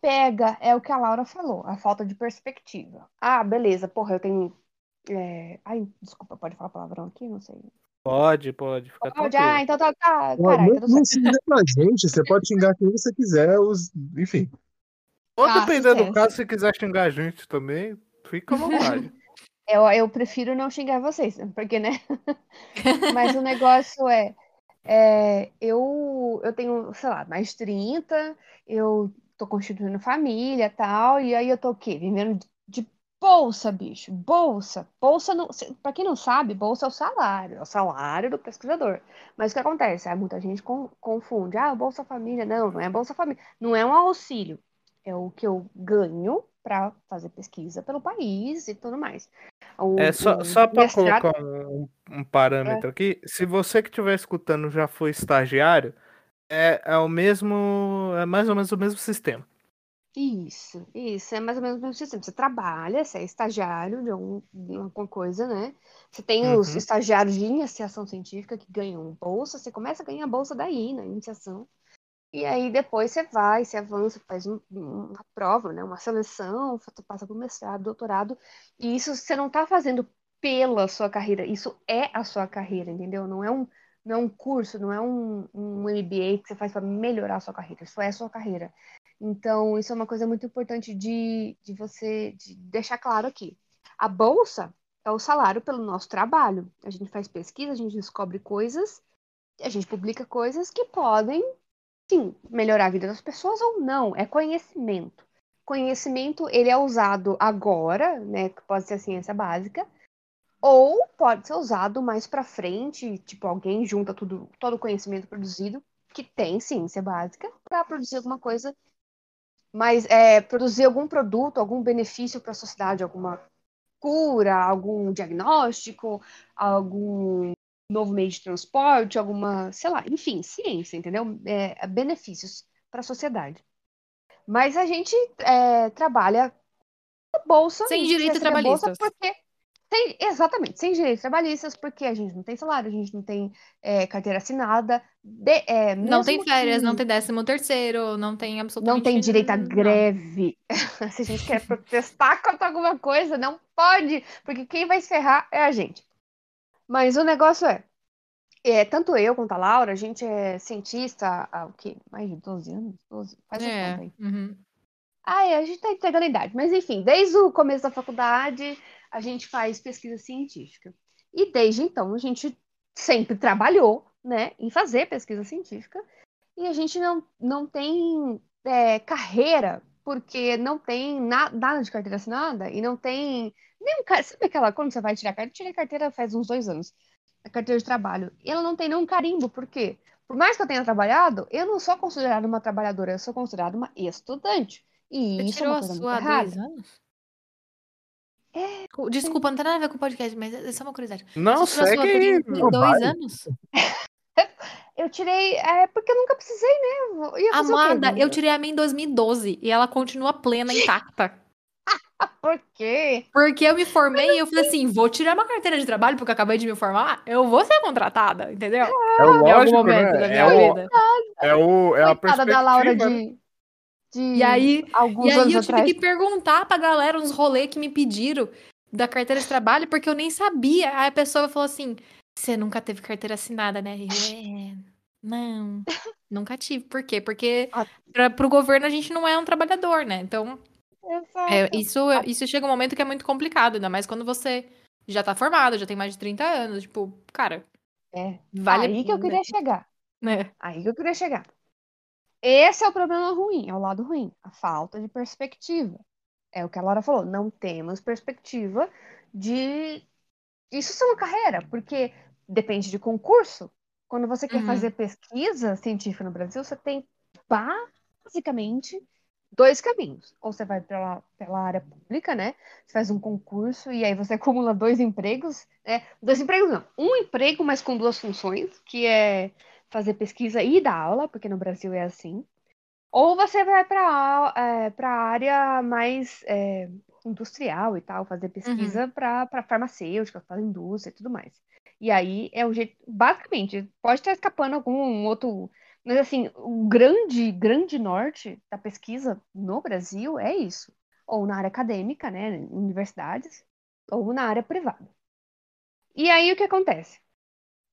Pega é o que a Laura falou, a falta de perspectiva. Ah, beleza, porra, eu tenho. é, Ai, desculpa, pode falar palavrão aqui? Não sei. Pode, pode. Fica Pode, tranquilo. ah, então tá, tá não, não certo. xinga com a gente, você pode xingar quem você quiser, os... enfim. Ou Ah, dependendo do caso, se quiser xingar a gente também, fica à vontade. *laughs* Eu, eu prefiro não xingar vocês, porque, né? *laughs* Mas o negócio é, é, eu, eu tenho, sei lá, mais de 30, eu tô constituindo família e tal, e aí eu tô o quê? Vivendo de bolsa, bicho, bolsa. Bolsa, não, pra quem não sabe, bolsa é o salário, é o salário do pesquisador. Mas o que acontece? Ah, muita gente con- confunde, ah, Bolsa Família. Não, não é Bolsa Família, não é um auxílio, é o que eu ganho para fazer pesquisa pelo país e tudo mais. O- É só, só para mestrado- colocar um, um parâmetro aqui, se você que estiver escutando já foi estagiário, é, é o mesmo, é mais ou menos o mesmo sistema. Isso, isso, é mais ou menos o mesmo sistema. Você trabalha, você é estagiário de, algum, de alguma coisa, né? Você tem os Uhum. estagiários de iniciação científica que ganham bolsa, você começa a ganhar bolsa daí, na iniciação. E aí depois você vai, você avança, faz um- uma prova, né? Uma seleção, passa por mestrado, doutorado. E isso você não está fazendo pela sua carreira, isso é a sua carreira, entendeu? Não é um, não é um curso, não é um, um MBA que você faz para melhorar a sua carreira, isso é a sua carreira. Então, isso é uma coisa muito importante de, de você de deixar claro aqui. A bolsa é o salário pelo nosso trabalho. A gente faz pesquisa, a gente descobre coisas, a gente publica coisas que podem, sim, melhorar a vida das pessoas ou não. É conhecimento. Conhecimento, ele é usado agora, né, que pode ser a ciência básica, ou pode ser usado mais para frente, tipo, alguém junta tudo, todo o conhecimento produzido, que tem ciência básica, para produzir alguma coisa mas é, produzir algum produto, algum benefício para a sociedade, alguma cura, algum diagnóstico, algum novo meio de transporte, alguma, sei lá, enfim, ciência, entendeu? É, benefícios para a sociedade. Mas a gente é, trabalha bolsa, Sem a gente direitos recebe a bolsa porque sem- exatamente, sem direitos trabalhistas, porque a gente não tem salário, a gente não tem é, carteira assinada, de- é, Não tem férias, que- não tem décimo terceiro, não tem absolutamente não tem direito à greve. *laughs* Se a gente quer protestar *laughs* contra alguma coisa, não pode, porque quem vai se ferrar é a gente. Mas o negócio é, é tanto eu quanto a Laura, a gente é cientista há o quê? Mais de 12 anos? 12? Faz É. conta aí. uhum. Ah, a gente tá entregando a idade. Mas enfim, desde o começo da faculdade, a gente faz pesquisa científica. E desde então, a gente sempre trabalhou, né, em fazer pesquisa científica. E a gente não, não tem é, carreira, porque não tem na- nada de carteira assinada e não tem um ca- Sabe aquela, quando você vai tirar carteira? Eu tirei carteira faz uns dois anos. A carteira de trabalho. E ela não tem nenhum carimbo, por quê? Por mais que eu tenha trabalhado, eu não sou considerada uma trabalhadora, eu sou considerada uma estudante. E Você isso é tirou uma a coisa sua há dois anos? Desculpa, não tem nada a ver com o podcast, mas é só uma curiosidade. Não, Você segue aí. dois vai. anos? *laughs* Eu tirei, é porque eu nunca precisei, né? Eu o? Amada, eu tirei a minha em 2012 e ela continua plena, intacta. *laughs* Por quê? Porque eu me formei e eu falei assim, vou tirar uma carteira de trabalho porque eu acabei de me formar, eu vou ser contratada, entendeu? É o algum lógico, momento né? da É, o, vida. é, o, é a Coitada da Laura perspectiva. né? de, de E aí, alguns E aí eu tive atrás. que perguntar pra galera uns rolês que me pediram da carteira de trabalho, porque eu nem sabia. Aí a pessoa falou assim: você nunca teve carteira assinada, né? Eu, é, não, *laughs* nunca tive. Por quê? Porque Ah. pra, pro governo a gente não é um trabalhador, né? Então, é, isso, isso chega um momento que é muito complicado, ainda mais quando você já tá formado, já tem mais de 30 anos. Tipo, cara, É. vale Aí que eu queria chegar. né? Aí que eu queria chegar. Esse é o problema ruim, é o lado ruim, a falta de perspectiva. É o que a Laura falou, não temos perspectiva de isso ser uma carreira, porque depende de concurso. Quando você quer Uhum. fazer pesquisa científica no Brasil, você tem basicamente dois caminhos. Ou você vai pela, pela área pública, né? Você faz um concurso e aí você *laughs* acumula dois empregos, né? Dois empregos não, um emprego, mas com duas funções, que é fazer pesquisa e dar aula, porque no Brasil é assim. Ou você vai para é, a área mais é, industrial e tal, fazer pesquisa Uhum. para farmacêutica, para indústria e tudo mais. E aí é o jeito, basicamente, pode estar escapando algum outro, mas assim, o grande, grande norte da pesquisa no Brasil é isso. Ou na área acadêmica, né, universidades, ou na área privada. E aí o que acontece?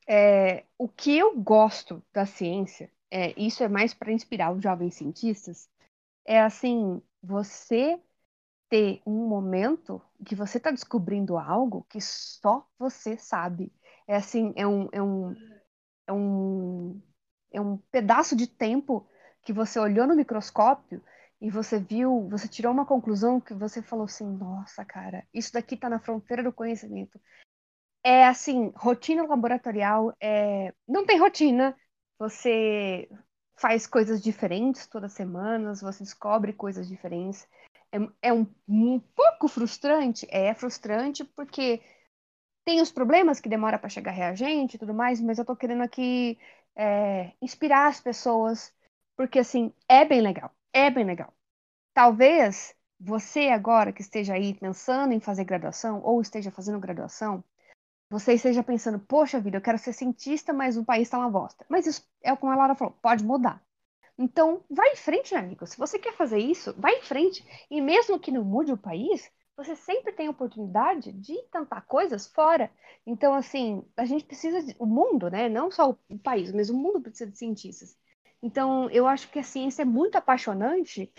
É, o que eu gosto da ciência, é, isso é mais para inspirar os jovens cientistas, é assim, você ter um momento que você está descobrindo algo que só você sabe. É assim, é um, é um, é um, é um pedaço de tempo que você olhou no microscópio e você viu, você tirou uma conclusão que você falou assim, nossa, cara, isso daqui está na fronteira do conhecimento. É assim, rotina laboratorial, é... não tem rotina, você faz coisas diferentes todas as semanas, você descobre coisas diferentes. É, é um, um pouco frustrante, é frustrante porque tem os problemas que demora para chegar reagente e tudo mais, mas eu tô querendo aqui é, inspirar as pessoas, porque assim, é bem legal, é bem legal. Talvez você agora que esteja aí pensando em fazer graduação ou esteja fazendo graduação, você esteja pensando, poxa vida, eu quero ser cientista, mas o país está uma bosta. Mas isso é como a Laura falou, pode mudar. Então, vai em frente, meu amigo. Se você quer fazer isso, vai em frente. E mesmo que não mude o país, você sempre tem a oportunidade de tentar coisas fora. Então, assim, a gente precisa, de, o mundo, né? Não só o país, mas o mundo precisa de cientistas. Então, eu acho que a ciência é muito apaixonante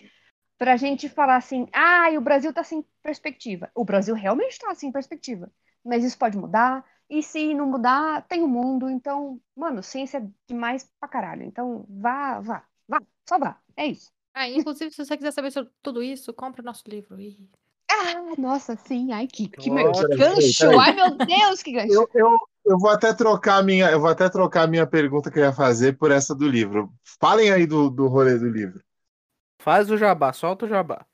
para a gente falar assim, ah, o Brasil está sem perspectiva. O Brasil realmente está sem perspectiva, mas isso pode mudar. E se não mudar, tem o mundo. Então, mano, ciência é demais pra caralho. Então, vá, vá, vá, só vá. É isso. Ah, inclusive, se você quiser saber sobre tudo isso, compra o nosso livro. Ih. Ah, nossa, sim. Ai, que, que, Nossa, gancho! Ai, meu Deus, que gancho! Eu, eu, eu vou até trocar a minha, eu vou até trocar a minha pergunta que eu ia fazer por essa do livro. Falem aí do, do rolê do livro. Faz o jabá, solta o jabá.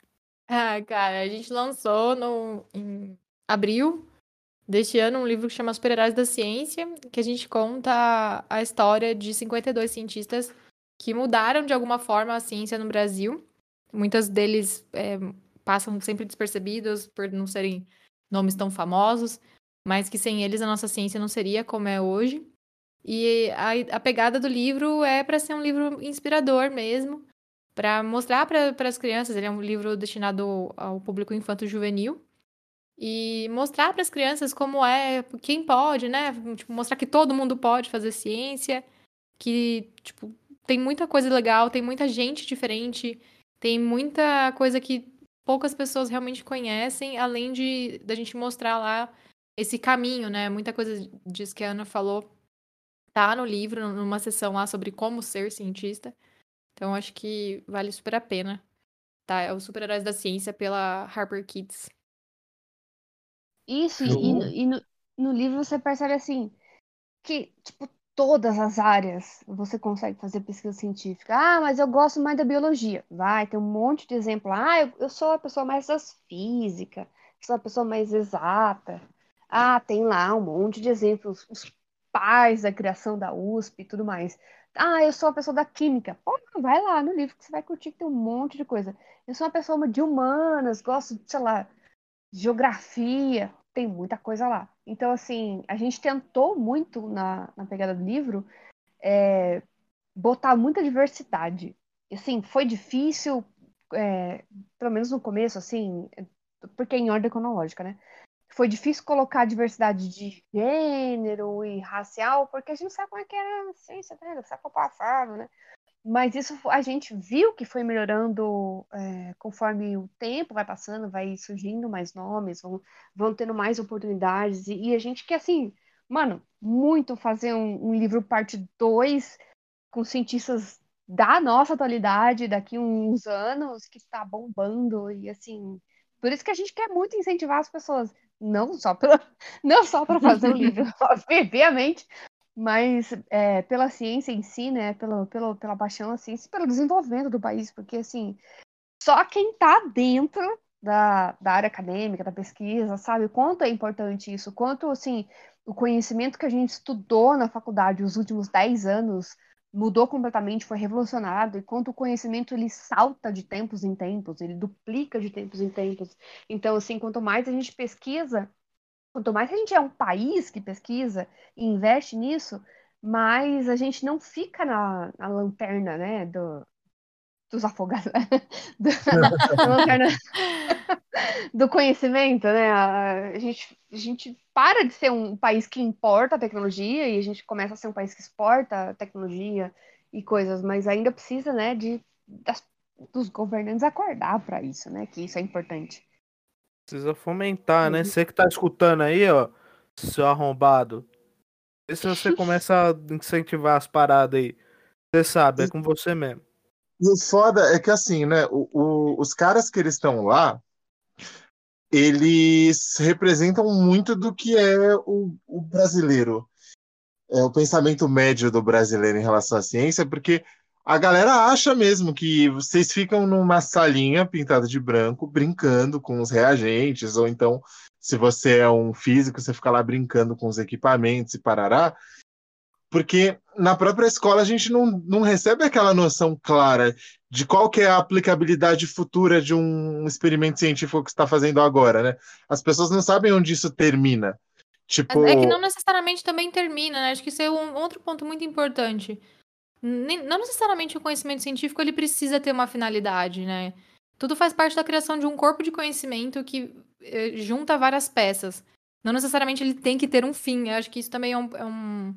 Ah, cara, a gente lançou no, em abril deste ano um livro que chama Super-Heróis da Ciência, que a gente conta a história de 52 cientistas que mudaram de alguma forma a ciência no Brasil. Muitos deles é, passam sempre despercebidos por não serem nomes tão famosos, mas que sem eles a nossa ciência não seria como é hoje. E a, a pegada do livro é para ser um livro inspirador mesmo, para mostrar para as crianças. Ele é um livro destinado ao público infanto-juvenil. E mostrar para as crianças como é, quem pode, né? Tipo, mostrar que todo mundo pode fazer ciência, que, tipo, tem muita coisa legal, tem muita gente diferente, tem muita coisa que poucas pessoas realmente conhecem, além de da gente mostrar lá esse caminho, né? Muita coisa disso que a Ana falou tá no livro, numa sessão lá sobre como ser cientista. Então acho que vale super a pena. Tá, é o Super-Heróis da Ciência pela Harper Kids. Isso, e, e no, e no- no livro você percebe assim que, tipo, todas as áreas você consegue fazer pesquisa científica. Ah, mas eu gosto mais da biologia. Vai, tem um monte de exemplo. Ah, eu, eu sou a pessoa mais das física, sou a pessoa mais exata. Ah, tem lá um monte de exemplos, os pais da criação da USP e tudo mais. Ah, eu sou a pessoa da química. Pô, vai lá no livro que você vai curtir, que tem um monte de coisa. Eu sou uma pessoa de humanas, gosto, sei lá, geografia, tem muita coisa lá. Então, assim, a gente tentou muito na, na pegada do livro é, botar muita diversidade. Assim, foi difícil, é, pelo menos no começo, assim, porque é em ordem cronológica, né? Foi difícil colocar diversidade de gênero e racial, porque a gente sabe como é que era a ciência, né? Do século passado, né? Mas isso a gente viu que foi melhorando é, conforme o tempo vai passando, vai surgindo mais nomes, vão, vão tendo mais oportunidades. E, e a gente quer, assim, mano, muito fazer um, um livro parte 2 com cientistas da nossa atualidade, daqui uns anos, que está bombando. E assim, por isso que a gente quer muito incentivar as pessoas, não só para *laughs* não só para fazer o livro, *laughs* obviamente, mas é, pela ciência em si, né, pelo, pelo, pela paixão da ciência e pelo desenvolvimento do país, porque, assim, só quem está dentro da, da área acadêmica, da pesquisa, sabe o quanto é importante isso, quanto, assim, o conhecimento que a gente estudou na faculdade os últimos 10 anos mudou completamente, foi revolucionado, enquanto o conhecimento ele salta de tempos em tempos, ele duplica de tempos em tempos. Então, assim, quanto mais a gente pesquisa, quanto mais a gente é um país que pesquisa e investe nisso, mais a gente não fica na, na lanterna, né, do, dos afogados, *laughs* do, na lanterna *laughs* do conhecimento, né? A gente, a gente para de ser um país que importa a tecnologia e a gente começa a ser um país que exporta tecnologia e coisas, mas ainda precisa, né, de das, dos governantes acordar para isso, né? Que isso é importante. Precisa fomentar, né? Você que tá escutando aí, ó, seu arrombado. E se você começa a incentivar as paradas aí, você sabe, é com você mesmo. E o foda é que assim, né? O, o, os caras que eles estão lá, eles representam muito do que é o, o brasileiro. É o pensamento médio do brasileiro em relação à ciência, porque a galera acha mesmo que vocês ficam numa salinha pintada de branco, brincando com os reagentes, ou então, se você é um físico, você fica lá brincando com os equipamentos e parará. Porque na própria escola a gente não, não recebe aquela noção clara de qual que é a aplicabilidade futura de um experimento científico que está fazendo agora, né? As pessoas não sabem onde isso termina. Tipo... É que não necessariamente também termina, né? Acho que isso é um outro ponto muito importante. Não necessariamente o conhecimento científico ele precisa ter uma finalidade, né? Tudo faz parte da criação de um corpo de conhecimento que eh, junta várias peças. Não necessariamente ele tem que ter um fim. Eu acho que isso também é um, é um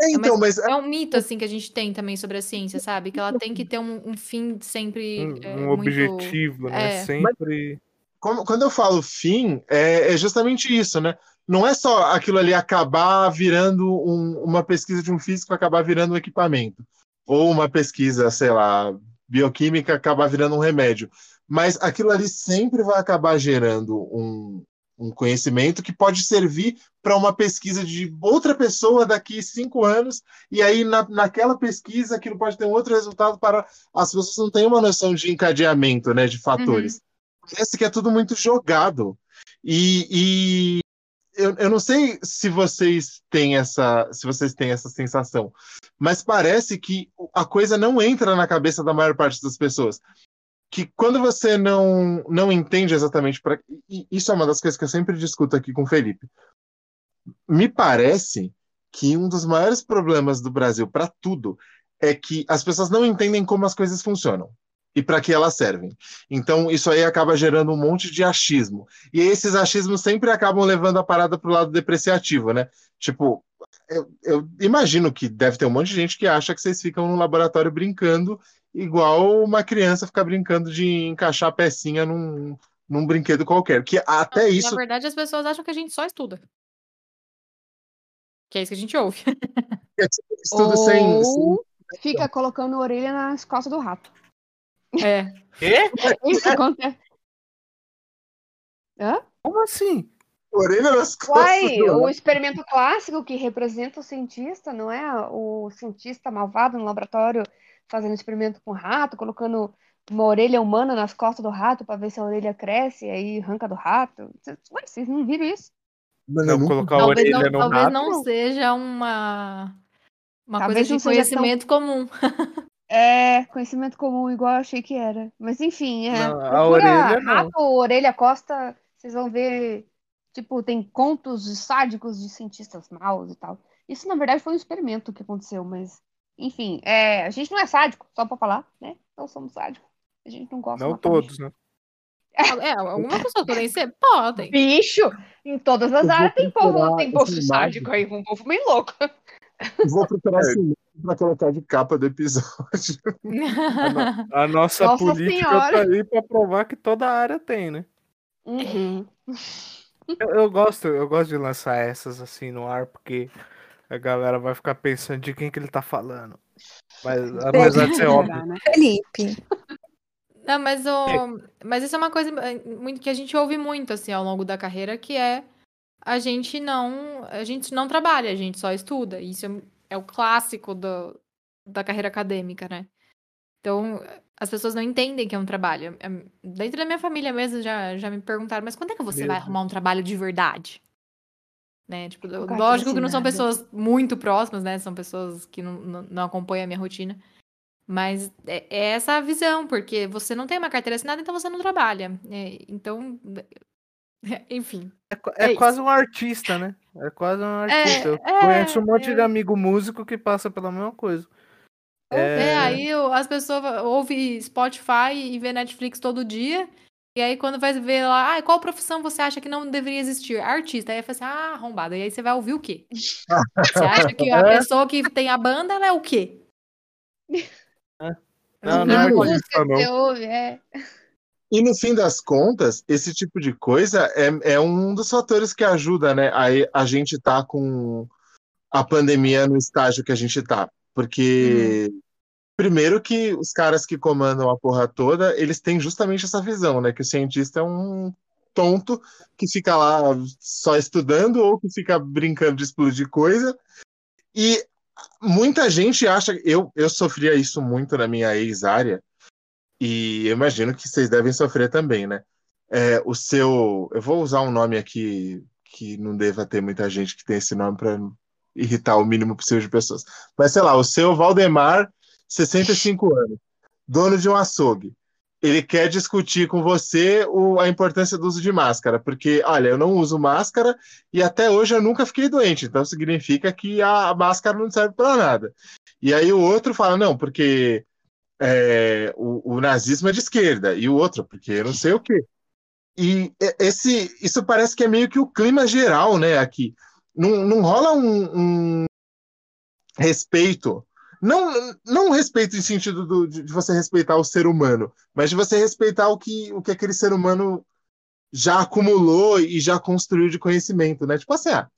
é, então, é, mas... é um mito, assim, que a gente tem também sobre a ciência, sabe? Que ela tem que ter um, um fim sempre. Um, é, um muito... objetivo, né? É. Sempre. Como- Quando eu falo fim, é, é justamente isso, né? Não é só aquilo ali acabar virando um- uma pesquisa de um físico acabar virando um equipamento. Ou uma pesquisa, sei lá, bioquímica acabar virando um remédio. Mas aquilo ali sempre vai acabar gerando um, um conhecimento que pode servir para uma pesquisa de outra pessoa daqui cinco anos, e aí na, naquela pesquisa aquilo pode ter um outro resultado para as pessoas não têm uma noção de encadeamento, né, de fatores. Parece que é tudo muito jogado. E eu, eu não sei se vocês têm essa, se vocês têm essa sensação, mas parece que a coisa não entra na cabeça da maior parte das pessoas que quando você não, não entende exatamente para isso é uma das coisas que eu sempre discuto aqui com o Felipe. Me parece que um dos maiores problemas do Brasil para tudo é que as pessoas não entendem como as coisas funcionam e para que elas servem. Então isso aí acaba gerando um monte de achismo. E esses achismos sempre acabam levando a parada para o lado depreciativo, né? Tipo, eu, eu imagino que deve ter um monte de gente que acha que vocês ficam no laboratório brincando igual uma criança ficar brincando de encaixar pecinha num, num brinquedo qualquer. Que até Na isso. verdade, as pessoas acham que a gente só estuda. Que é isso que a gente ouve. Estudo sem, sem- Ou fica colocando a orelha nas costas do rato. É. Quê? Isso acontece. Hã? Como assim? orelha nas costas. Uai, o rato. experimento clássico que representa o cientista, não é? O cientista malvado no laboratório fazendo experimento com rato, colocando uma orelha humana nas costas do rato para ver se a orelha cresce e aí arranca do rato. Ué, vocês não viram isso? Não, nunca- colocar a Talvez, orelha não, no talvez rato. não seja uma, uma Talvez coisa não de seja tão- conhecimento comum. *laughs* É, conhecimento comum, igual eu achei que era. Mas enfim, é. Não, a orelha não. rato, orelha, costa, vocês vão ver. Tipo, tem contos de sádicos de cientistas maus e tal. Isso, na verdade, foi um experimento que aconteceu, mas. Enfim, é, a gente não é sádico, só pra falar, né? Não somos sádicos. A gente não gosta de Não todos, né? É, algumas pessoas podem ser? Podem. Bicho! Em todas as áreas tem povo, tem povo sádico aí, um povo meio louco. Vou procurar esse pra colocar de capa do episódio. *laughs* A nossa, Nossa política Senhora. tá aí pra provar que toda área tem, né? Uhum. Eu, eu gosto, eu gosto de lançar essas assim no ar, porque a galera vai ficar pensando de quem que ele tá falando. Mas apesar de ser óbvio. né? Felipe. Não, mas, o... mas isso é uma coisa eh, muito que a gente ouve muito assim ao longo da carreira, que é a gente não, a gente não trabalha, a gente só estuda. Isso é, é o clássico do, da carreira acadêmica, né? Então, as pessoas não entendem que é um trabalho. É- Dentro da minha família mesmo já, já me perguntaram, mas quando é que você vai arrumar um trabalho de verdade? Né? Tipo, Colocar lógico que não são patrocinado. pessoas muito próximas, né? São pessoas que não, não, não acompanham a minha rotina. Mas é, é essa a visão, porque você não tem uma carteira assinada, então você não trabalha. É, então, *laughs* enfim. É, É é quase um artista, né? É quase um artista. Eu é, conheço um monte é. de amigo músico que passa pela mesma coisa. É, aí o- as pessoas ouvem Spotify e vê Netflix todo dia. E aí, quando vai ver lá, ah, qual profissão você acha que não deveria existir? Artista. Aí fala assim, ah, arrombada. E aí você vai ouvir o quê? *laughs* Você acha que a É. pessoa que tem a banda, ela é o quê? Não, A não é artista, que não. você ouve, é. E no fim das contas, esse tipo de coisa é, é um dos fatores que ajuda, né, a, a gente tá com a pandemia no estágio que a gente tá. Porque, primeiro que os caras que comandam a porra toda, eles têm justamente essa visão, né, que o cientista é um tonto que fica lá só estudando ou que fica brincando de explodir coisa. E muita gente acha, eu, eu sofria isso muito na minha ex-área, e eu imagino que vocês devem sofrer também, né? É, o seu. Eu vou usar um nome aqui que não deva ter muita gente que tem esse nome para irritar o mínimo possível de pessoas. Mas sei lá, o seu Valdemar, 65 anos, dono de um açougue. Ele quer discutir com você o- a importância do uso de máscara, porque, olha, eu não uso máscara e até hoje eu nunca fiquei doente, então significa que a, a máscara não serve para nada. E aí o outro fala, não, porque é, o, o nazismo é de esquerda, e o outro, porque não sei o quê. E esse, isso parece que é meio que o clima geral, né, aqui. Não, não rola um, um respeito, não, não respeito em sentido do- de, de você respeitar o ser humano, mas de você respeitar o que, o que aquele ser humano já acumulou e já construiu de conhecimento, né? Tipo assim, ah,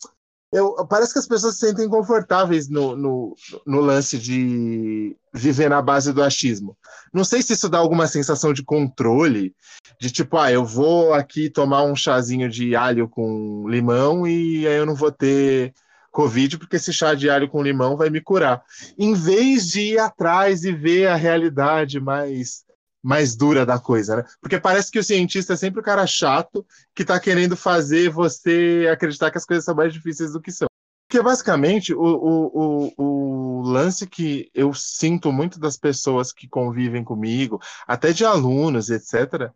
eu, parece que as pessoas se sentem confortáveis no, no, no lance de viver na base do achismo. Não sei se isso dá alguma sensação de controle, de tipo, ah, eu vou aqui tomar um chazinho de alho com limão e aí eu não vou ter Covid, porque esse chá de alho com limão vai me curar. Em vez de ir atrás e ver a realidade mais, mais dura da coisa, né? Porque parece que o cientista é sempre o cara chato que está querendo fazer você acreditar que as coisas são mais difíceis do que são. Porque basicamente o, o, o, o lance que eu sinto muito das pessoas que convivem comigo, até de alunos, etc.,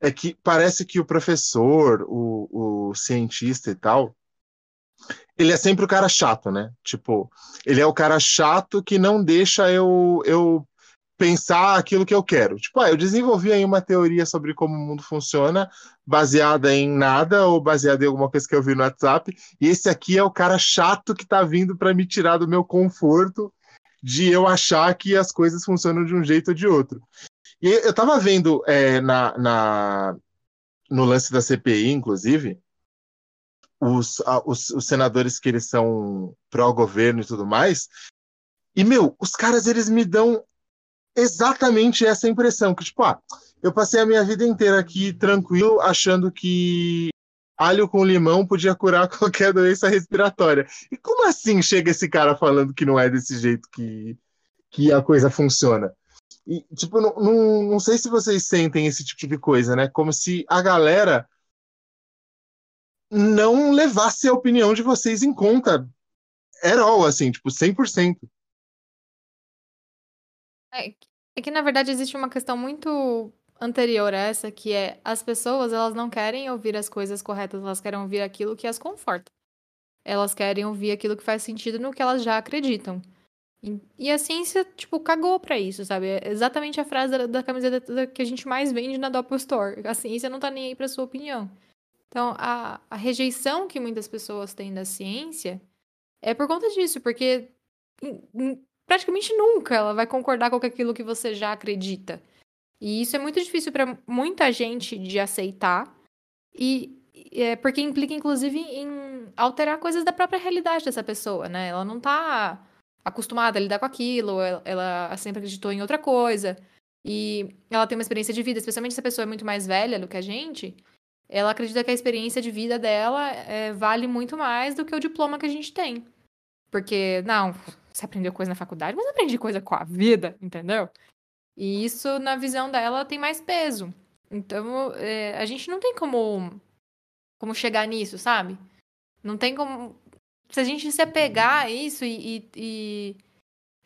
é que parece que o professor, o, o cientista e tal, ele é sempre o cara chato, né? Tipo, ele é o cara chato que não deixa eu, eu pensar aquilo que eu quero. Tipo, ah, eu desenvolvi aí uma teoria sobre como o mundo funciona, baseada em nada ou baseada em alguma coisa que eu vi no WhatsApp, e esse aqui é o cara chato que tá vindo para me tirar do meu conforto de eu achar que as coisas funcionam de um jeito ou de outro. E eu tava vendo é, na, na, no lance da CPI, inclusive, os, a- os, os senadores que eles são pró-governo e tudo mais, e, meu, os caras, eles me dão exatamente essa impressão, que tipo, ah, eu passei a minha vida inteira aqui tranquilo, achando que alho com limão podia curar *laughs* qualquer doença respiratória. E como assim chega esse cara falando que não é desse jeito que, que a coisa funciona? E, tipo, não, não, não sei se vocês sentem esse tipo de coisa, né? Como se a galera não levasse a opinião de vocês em conta at all, assim, tipo, 100%. É, que- é que, na verdade, existe uma questão muito anterior a essa, que é as pessoas, elas não querem ouvir as coisas corretas, elas querem ouvir aquilo que as conforta. Elas querem ouvir aquilo que faz sentido no que elas já acreditam. E, e a ciência, tipo, cagou pra isso, sabe? É exatamente a frase da, da camiseta da- que a gente mais vende na Doppel Store. A ciência não tá nem aí pra sua opinião. Então, a, a rejeição que muitas pessoas têm da ciência é por conta disso, porque em- em- praticamente nunca ela vai concordar com aquilo que você já acredita. E isso é muito difícil para muita gente de aceitar, e é porque implica, inclusive, em alterar coisas da própria realidade dessa pessoa, né? Ela não tá acostumada a lidar com aquilo, ela, ela sempre acreditou em outra coisa, e ela tem uma experiência de vida, especialmente se a pessoa é muito mais velha do que a gente, ela acredita que a experiência de vida dela é, vale muito mais do que o diploma que a gente tem. Porque, não, você aprendeu coisa na faculdade, mas aprendi coisa com a vida, entendeu? E isso, na visão dela, tem mais peso. Então, é, a gente não tem como, como chegar nisso, sabe? Não tem como. Se a gente se apegar a isso e, e- e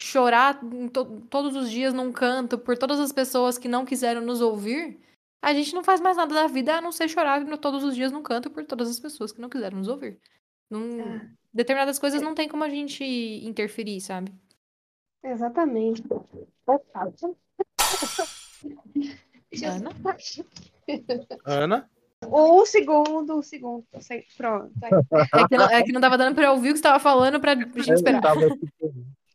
chorar to- todos os dias num canto por todas as pessoas que não quiseram nos ouvir, a gente não faz mais nada da vida a não ser chorar todos os dias num canto por todas as pessoas que não quiseram nos ouvir. Não- É. Determinadas coisas não tem como a gente interferir, sabe? Exatamente. Ana? Ana? Um segundo, um segundo. Pronto. É que, não, é que não tava dando pra ouvir o que você tava falando pra gente esperar. Tava.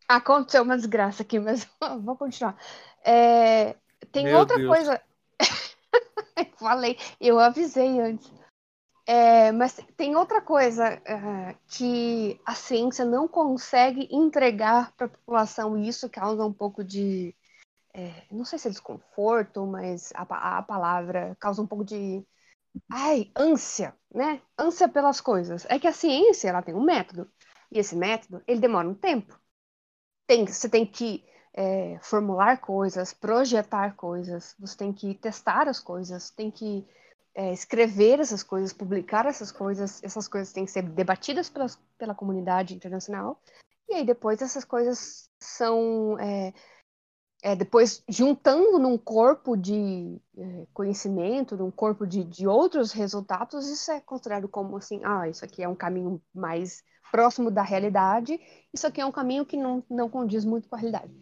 Aconteceu uma desgraça aqui, mas *laughs* vou continuar. É, tem Meu outra Deus. coisa. *laughs* Falei, eu avisei antes. É, mas tem outra coisa é, que a ciência não consegue entregar para a população, e isso causa um pouco de. é, não sei se é desconforto, mas a, a palavra causa um pouco de. Ai, ânsia, né? Ânsia pelas coisas. É que a ciência ela tem um método, e esse método ele demora um tempo tem, você tem que é, formular coisas, projetar coisas, você tem que testar as coisas, tem que é, escrever essas coisas, publicar essas coisas, essas coisas têm que ser debatidas pelas, pela comunidade internacional, e aí depois essas coisas são é, é, depois juntando num corpo de é, conhecimento, num corpo de, de outros resultados, isso é considerado como assim, ah, isso aqui é um caminho mais próximo da realidade, isso aqui é um caminho que não, não condiz muito com a realidade.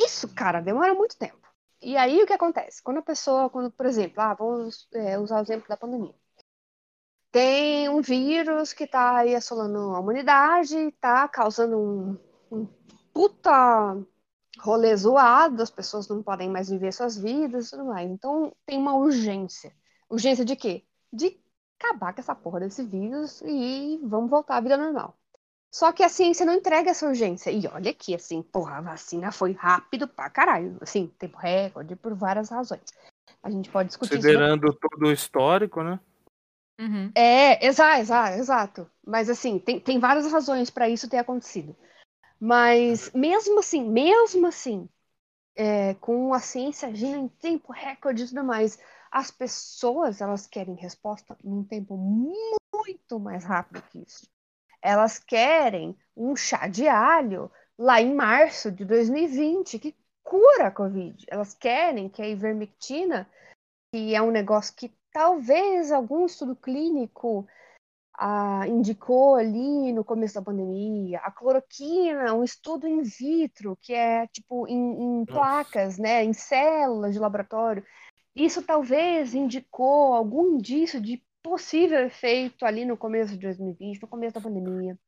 Isso, cara, demora muito tempo. E aí o que acontece? Quando a pessoa, quando, por exemplo, ah, vamos é, usar o exemplo da pandemia. Tem um vírus que está aí assolando a humanidade, está causando um, um puta rolê zoado, as pessoas não podem mais viver suas vidas e tudo mais. Então tem uma urgência. Urgência de quê? De acabar com essa porra desse vírus e vamos voltar à vida normal. Só que a ciência não entrega essa urgência. E olha aqui, assim, porra, a vacina foi rápido pra caralho. Assim, tempo recorde por várias razões. A gente pode discutir isso. Considerando todo o histórico, né? Uhum. É, exato, exato, exato. Mas assim, tem, tem várias razões para isso ter acontecido. Mas mesmo assim, mesmo assim, é, com a ciência agindo em tempo recorde e tudo mais, as pessoas elas querem resposta num tempo muito mais rápido que isso. Elas querem um chá de alho lá em março de 2020 que cura a Covid. Elas querem que a ivermectina, que é um negócio que talvez algum estudo clínico ah, indicou ali no começo da pandemia, a cloroquina, um estudo in vitro, que é tipo em, em placas, né, em células de laboratório. Isso talvez indicou algum indício de possível efeito ali no começo de 2020, no começo da pandemia.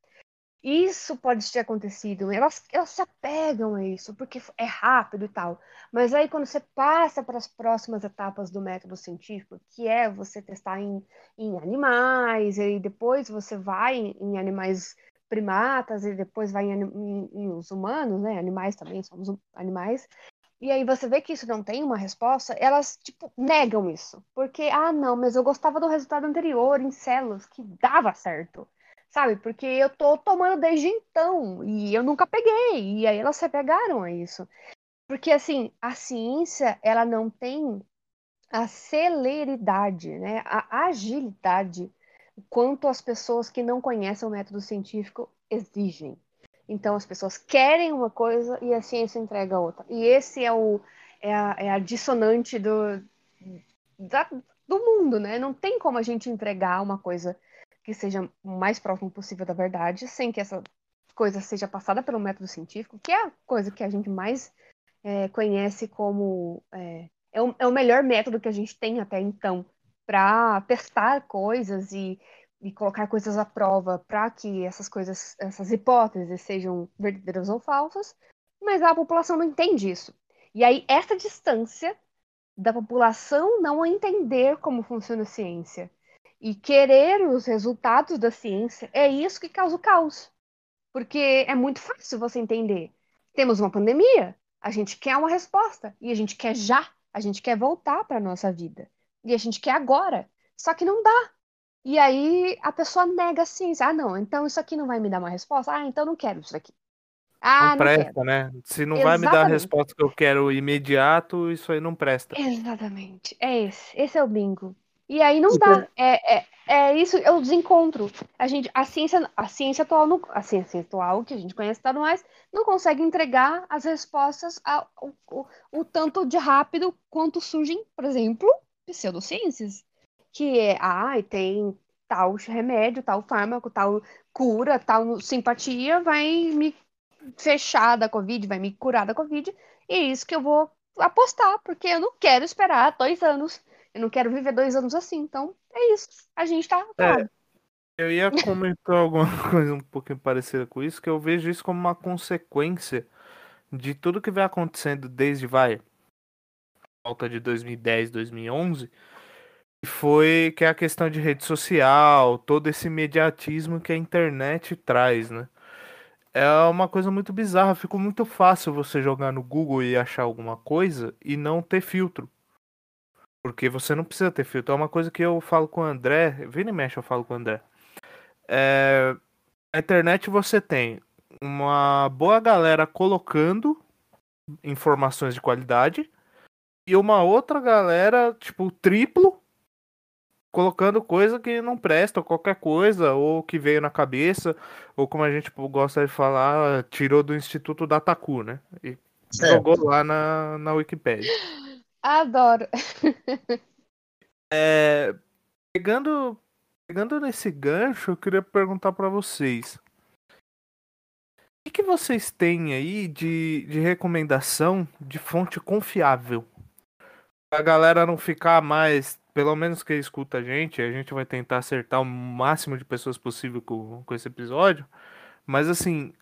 Isso pode ter acontecido. Elas, elas se apegam a isso, porque é rápido e tal. Mas aí, quando você passa para as próximas etapas do método científico, que é você testar em, em animais, e depois você vai em, em animais primatas, e depois vai em, em- em os humanos, né? Animais também, somos hum- animais. E aí você vê que isso não tem uma resposta, elas, tipo, negam isso. Porque, ah, não, mas eu gostava do resultado anterior em células, que dava certo. Sabe? Porque eu tô tomando desde então, e eu nunca peguei. E aí elas se apegaram a isso. Porque, assim, a ciência, ela não tem a celeridade, né? A agilidade quanto as pessoas que não conhecem o método científico exigem. Então, as pessoas querem uma coisa e a ciência entrega outra. E esse é, o, é, a, é a dissonante do, da- do mundo, né? Não tem como a gente entregar uma coisa que seja o mais próximo possível da verdade, sem que essa coisa seja passada pelo método científico, que é a coisa que a gente mais é, conhece como. É, é, o, é o melhor método que a gente tem até então para testar coisas e, e colocar coisas à prova para que essas coisas, essas hipóteses sejam verdadeiras ou falsas, mas a população não entende isso. E aí, essa distância da população não entender como funciona a ciência e querer os resultados da ciência é isso que causa o caos. Porque é muito fácil você entender. Temos uma pandemia, a gente quer uma resposta e a gente quer já, a gente quer voltar para nossa vida. E a gente quer agora. Só que não dá. E aí a pessoa nega a ciência. Ah, não, então isso aqui não vai me dar uma resposta? Ah, então não quero isso aqui. Ah, não não presta, quero. né? Se não vai me dar a Exatamente. resposta que eu quero imediato, isso aí não presta. Exatamente. É esse. Esse é o bingo. E aí não dá. É, é, é isso, é o desencontro. A gente, a ciência, a ciência atual, não- a ciência atual que a gente conhece tá mais, não consegue entregar as respostas ao, o, o tanto de rápido quanto surgem, por exemplo, pseudociências, que é, ai, tem tal remédio, tal fármaco, tal cura, tal simpatia, vai me fechar da Covid, vai me curar da Covid, e é isso que eu vou apostar, porque eu não quero esperar dois anos, eu não quero viver dois anos assim, então é isso, a gente tá ferrado. Eu ia *laughs* comentar alguma *laughs* coisa um pouquinho parecida com isso, que eu vejo isso como uma consequência de tudo que vem acontecendo desde, vai, volta de 2010, 2011, que foi que é a questão de rede social, todo esse imediatismo que a internet traz, né? É uma coisa muito bizarra, ficou muito fácil você jogar no Google e achar alguma coisa e não ter filtro. Porque você não precisa ter filtro. É uma coisa que eu falo com o André, vira e mexe eu falo com o André. É, na internet você tem uma boa galera colocando informações de qualidade e uma outra galera, tipo, triplo, colocando coisa que não presta, ou qualquer coisa, ou que veio na cabeça, ou como a gente tipo, gosta de falar, tirou do Instituto Dataku, né? E É. jogou lá na, na Wikipédia. Adoro. *laughs* É, pegando, pegando nesse gancho, eu queria perguntar pra vocês. O que, que vocês têm aí de, de recomendação de fonte confiável? A galera não ficar mais, pelo menos que escuta a gente, a gente vai tentar acertar o máximo de pessoas possível com, com esse episódio. Mas assim,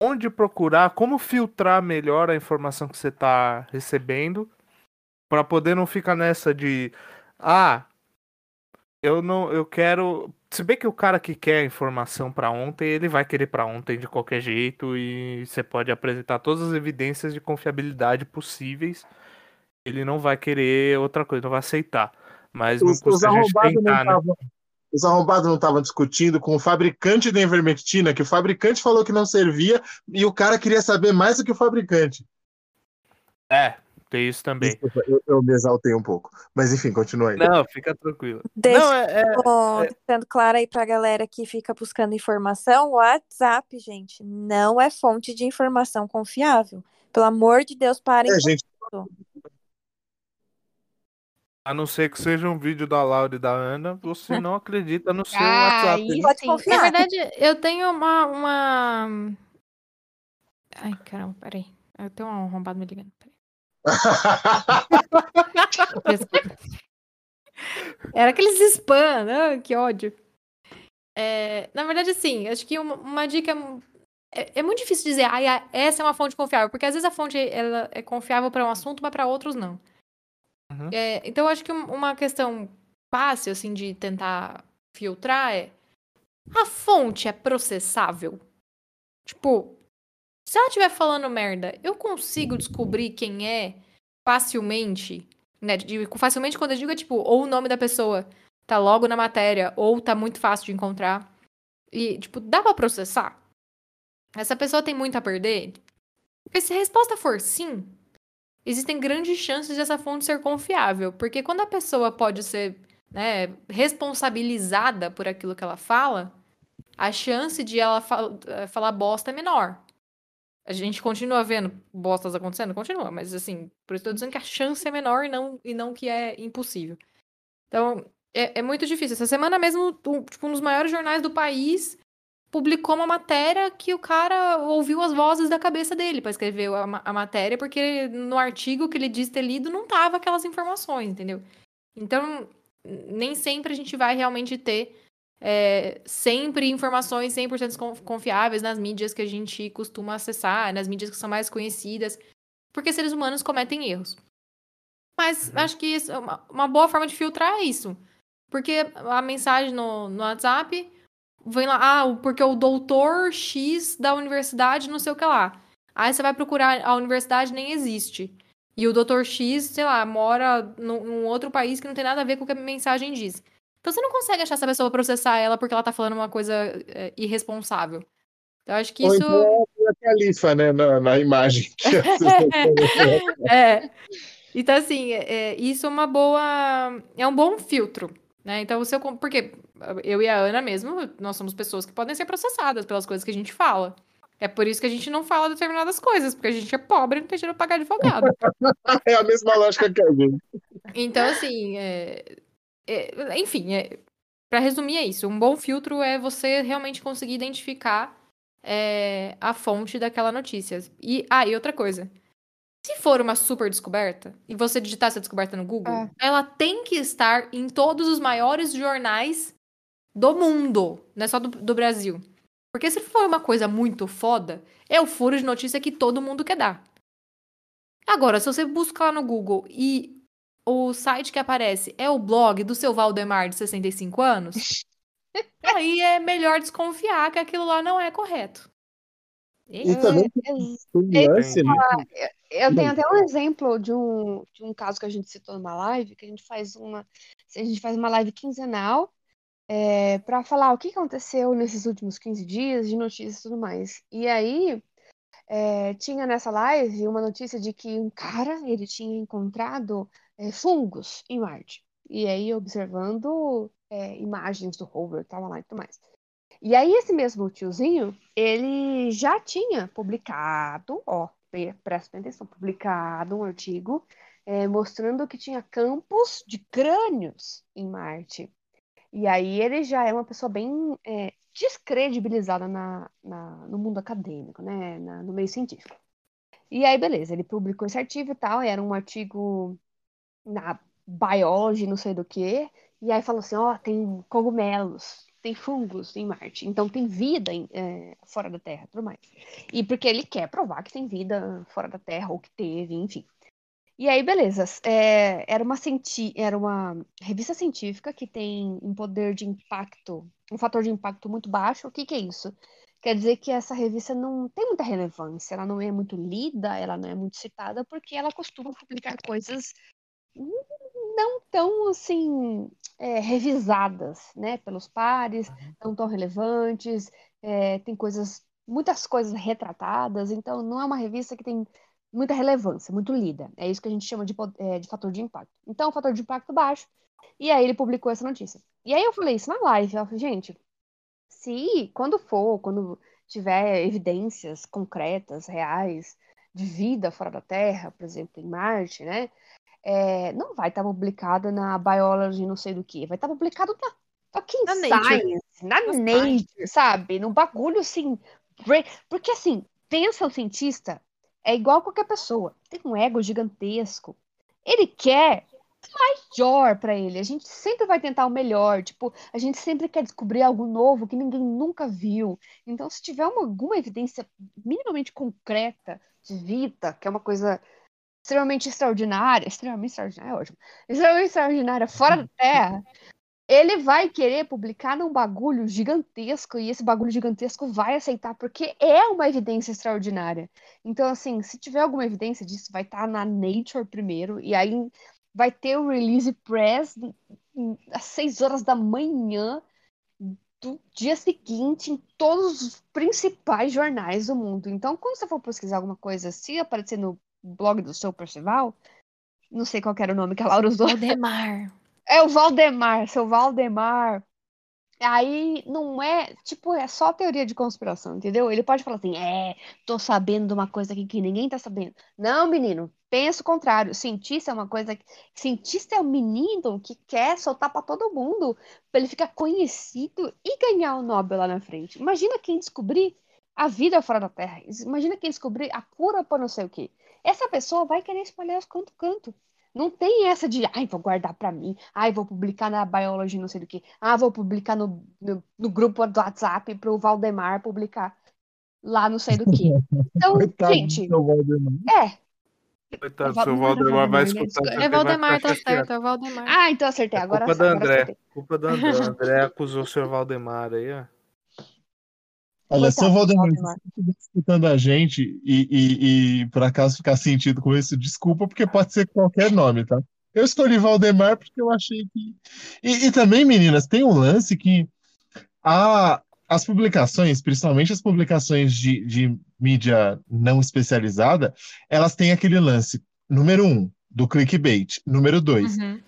onde procurar, como filtrar melhor a informação que você está recebendo, para poder não ficar nessa de ah, eu não, eu quero. Se bem que o cara que quer a informação pra ontem, ele vai querer pra ontem de qualquer jeito e você pode apresentar todas as evidências de confiabilidade possíveis. Ele não vai querer outra coisa, não vai aceitar. Mas não Os, os custa a gente arrombados não tentar, né? estavam. Os arrombados não estavam discutindo com o fabricante da ivermectina, que o fabricante falou que não servia, e o cara queria saber mais do que o fabricante. É, tem isso também. Desculpa, eu, eu me exaltei um pouco. Mas enfim, continua aí. Não, fica tranquilo. Deixa Não, é, é- é- deixando claro aí pra galera que fica buscando informação, o WhatsApp, gente, não é fonte de informação confiável. Pelo amor de Deus, parem É, gente, isso. A não ser que seja um vídeo da Laura e da Ana, você não acredita no seu Ah, WhatsApp. isso Pode confiar. Na verdade, eu tenho uma, uma. Ai, caramba, peraí. Eu tenho um arrombado me ligando. *laughs* Era aqueles spam, né? Que ódio. É, na verdade, assim, acho que uma, uma dica. É, é muito difícil dizer, ah, essa é uma fonte confiável, porque às vezes a fonte ela é confiável para um assunto, mas para outros não. Uhum. É, então, acho que um- uma questão fácil, assim, de tentar filtrar é: a fonte é processável? Tipo, se ela estiver falando merda, eu consigo descobrir quem é facilmente, né? facilmente quando eu digo é tipo, ou o nome da pessoa tá logo na matéria, ou tá muito fácil de encontrar. E, tipo, dá pra processar? Essa pessoa tem muito a perder? Porque se a resposta for sim, existem grandes chances dessa fonte ser confiável. Porque quando a pessoa pode ser né, responsabilizada por aquilo que ela fala, a chance de ela fal- eh, falar bosta é menor. A gente continua vendo bostas acontecendo? Continua, mas assim, por isso eu tô dizendo que a chance é menor e não, e não que é impossível. Então, é, é muito difícil. Essa semana mesmo, tipo, um dos maiores jornais do país publicou uma matéria que o cara ouviu as vozes da cabeça dele para escrever a, ma- a matéria, porque no artigo que ele disse ter lido não tava aquelas informações, entendeu? Então, nem sempre a gente vai realmente ter é, sempre informações 100% con- confiáveis nas mídias que a gente costuma acessar, nas mídias que são mais conhecidas, porque seres humanos cometem erros. Mas acho que isso é uma, uma boa forma de filtrar é isso. Porque a mensagem no, no WhatsApp vem lá, ah, porque o doutor X da universidade, não sei o que lá. Aí você vai procurar, a universidade nem existe. E o doutor X, sei lá, mora num, num outro país que não tem nada a ver com o que a mensagem diz. Então você não consegue achar essa pessoa processar ela porque ela tá falando uma coisa é, irresponsável. Então eu acho que Ou isso. então é a califa, né, na, na imagem. *laughs* É. Então, assim, é- é, isso é uma boa. É um bom filtro, Né? Então, se eu. Porque eu e a Ana mesmo, nós somos pessoas que podem ser processadas pelas coisas que a gente fala. É por isso que a gente não fala determinadas coisas, porque a gente é pobre e não tem dinheiro pra pagar advogado. *laughs* É a mesma lógica que a gente. Então, assim, é- é- enfim, é, para resumir, é isso. Um bom filtro é você realmente conseguir identificar é, a fonte daquela notícia. E, ah, e outra coisa. Se for uma super descoberta, e você digitar essa descoberta no Google, É. ela tem que estar em todos os maiores jornais do mundo, não é só do, do Brasil. Porque se for uma coisa muito foda, é o furo de notícia que todo mundo quer dar. Agora, se você buscar lá no Google e o site que aparece é o blog do seu Valdemar de 65 anos, *laughs* aí é melhor desconfiar que aquilo lá não é correto. E também É, um lance, né? Eu tenho até um exemplo de um, de um caso que a gente citou numa live, que a gente faz uma, a gente faz uma live quinzenal é, para falar o que aconteceu nesses últimos 15 dias de notícias e tudo mais. E aí é, tinha nessa live uma notícia de que um cara ele tinha encontrado é, fungos em Marte. E aí observando é, imagens do rover, tava lá e tudo mais. E aí esse mesmo tiozinho, ele já tinha publicado, ó, pre- presta atenção, publicado um artigo é, mostrando que tinha campos de crânios em Marte. E aí ele já é uma pessoa bem é, descredibilizada na, na- no mundo acadêmico, né, na- no meio científico. E aí, beleza, ele publicou esse artigo e tal, era um artigo na Biology, não sei do que, e aí falou assim, ó, tem cogumelos, tem fungos em Marte, então tem vida em- é, fora da Terra, tudo mais. E porque ele quer provar que tem vida fora da Terra, ou que teve, enfim. E aí, beleza. é, era uma, cienti- era uma revista científica que tem um poder de impacto, um fator de impacto muito baixo. O que que é isso? Quer dizer que essa revista não tem muita relevância, ela não é muito lida, ela não é muito citada, porque ela costuma publicar coisas não tão assim é, revisadas, né, pelos pares, não tão relevantes, é, tem coisas, muitas coisas retratadas, então não é uma revista que tem muita relevância, muito lida. É isso que a gente chama de, é, de fator de impacto. Então, fator de impacto baixo. E aí ele publicou essa notícia. E aí eu falei isso na live, eu falei, gente, se quando for, quando tiver evidências concretas, reais, de vida fora da Terra, por exemplo, em Marte, né? é, não vai estar publicado na Biology, não sei do que, vai estar publicado na fucking Na Nature. Science, na Na Nature, sabe? Num bagulho assim. Porque assim, pensa o cientista, é igual qualquer pessoa, tem um ego gigantesco. Ele quer melhor para ele. A gente sempre vai tentar o melhor. Tipo, a gente sempre quer descobrir algo novo que ninguém nunca viu. Então, se tiver uma- alguma evidência minimamente concreta de vida, que é uma coisa extremamente extraordinária, extremamente extraordinária, é ótimo, extremamente extraordinária fora da Terra, ele vai querer publicar num bagulho gigantesco e esse bagulho gigantesco vai aceitar porque é uma evidência extraordinária. Então, assim, se tiver alguma evidência disso, vai estar na Nature primeiro e aí vai ter o release press às 6 horas da manhã do dia seguinte em todos os principais jornais do mundo. Então, quando você for pesquisar alguma coisa, se aparecer no blog do seu Percival, não sei qual era o nome que a Laura usou. Valdemar. É o Valdemar, seu Valdemar. Aí não é, tipo, é só teoria de conspiração, entendeu? Ele pode falar assim, é, tô sabendo de uma coisa aqui que ninguém tá sabendo. Não, menino, pensa o contrário. Cientista é uma coisa que. Cientista é um menino que quer soltar pra todo mundo, pra ele ficar conhecido e ganhar o Nobel lá na frente. Imagina quem descobrir a vida fora da Terra. Imagina quem descobrir a cura pra não sei o quê. Essa pessoa vai querer espalhar os canto-canto. Não tem essa de, ai, vou guardar pra mim, ai, vou publicar na Biology, não sei do que, ah, vou publicar no, no, no grupo do WhatsApp pro Valdemar publicar lá não sei do que. Então, *laughs* Coitado do gente, seu Valdemar. é. Coitado, Val- seu Valdemar vai escutar. É Valdemar, tá certo, é Valdemar. Ah, então acertei, É agora, culpa do agora André. acertei. Culpa do André. O *laughs* André acusou o senhor Valdemar aí, ó. Olha, se Valdemar. estiver escutando a gente e, e, e por acaso ficar sentido com isso, desculpa, porque pode ser qualquer nome, tá? Eu escolhi Valdemar porque eu achei que. E, e também, meninas, tem um lance que a, as publicações, principalmente as publicações de, de mídia não especializada, elas têm aquele lance, número um, do clickbait, número dois, Uhum.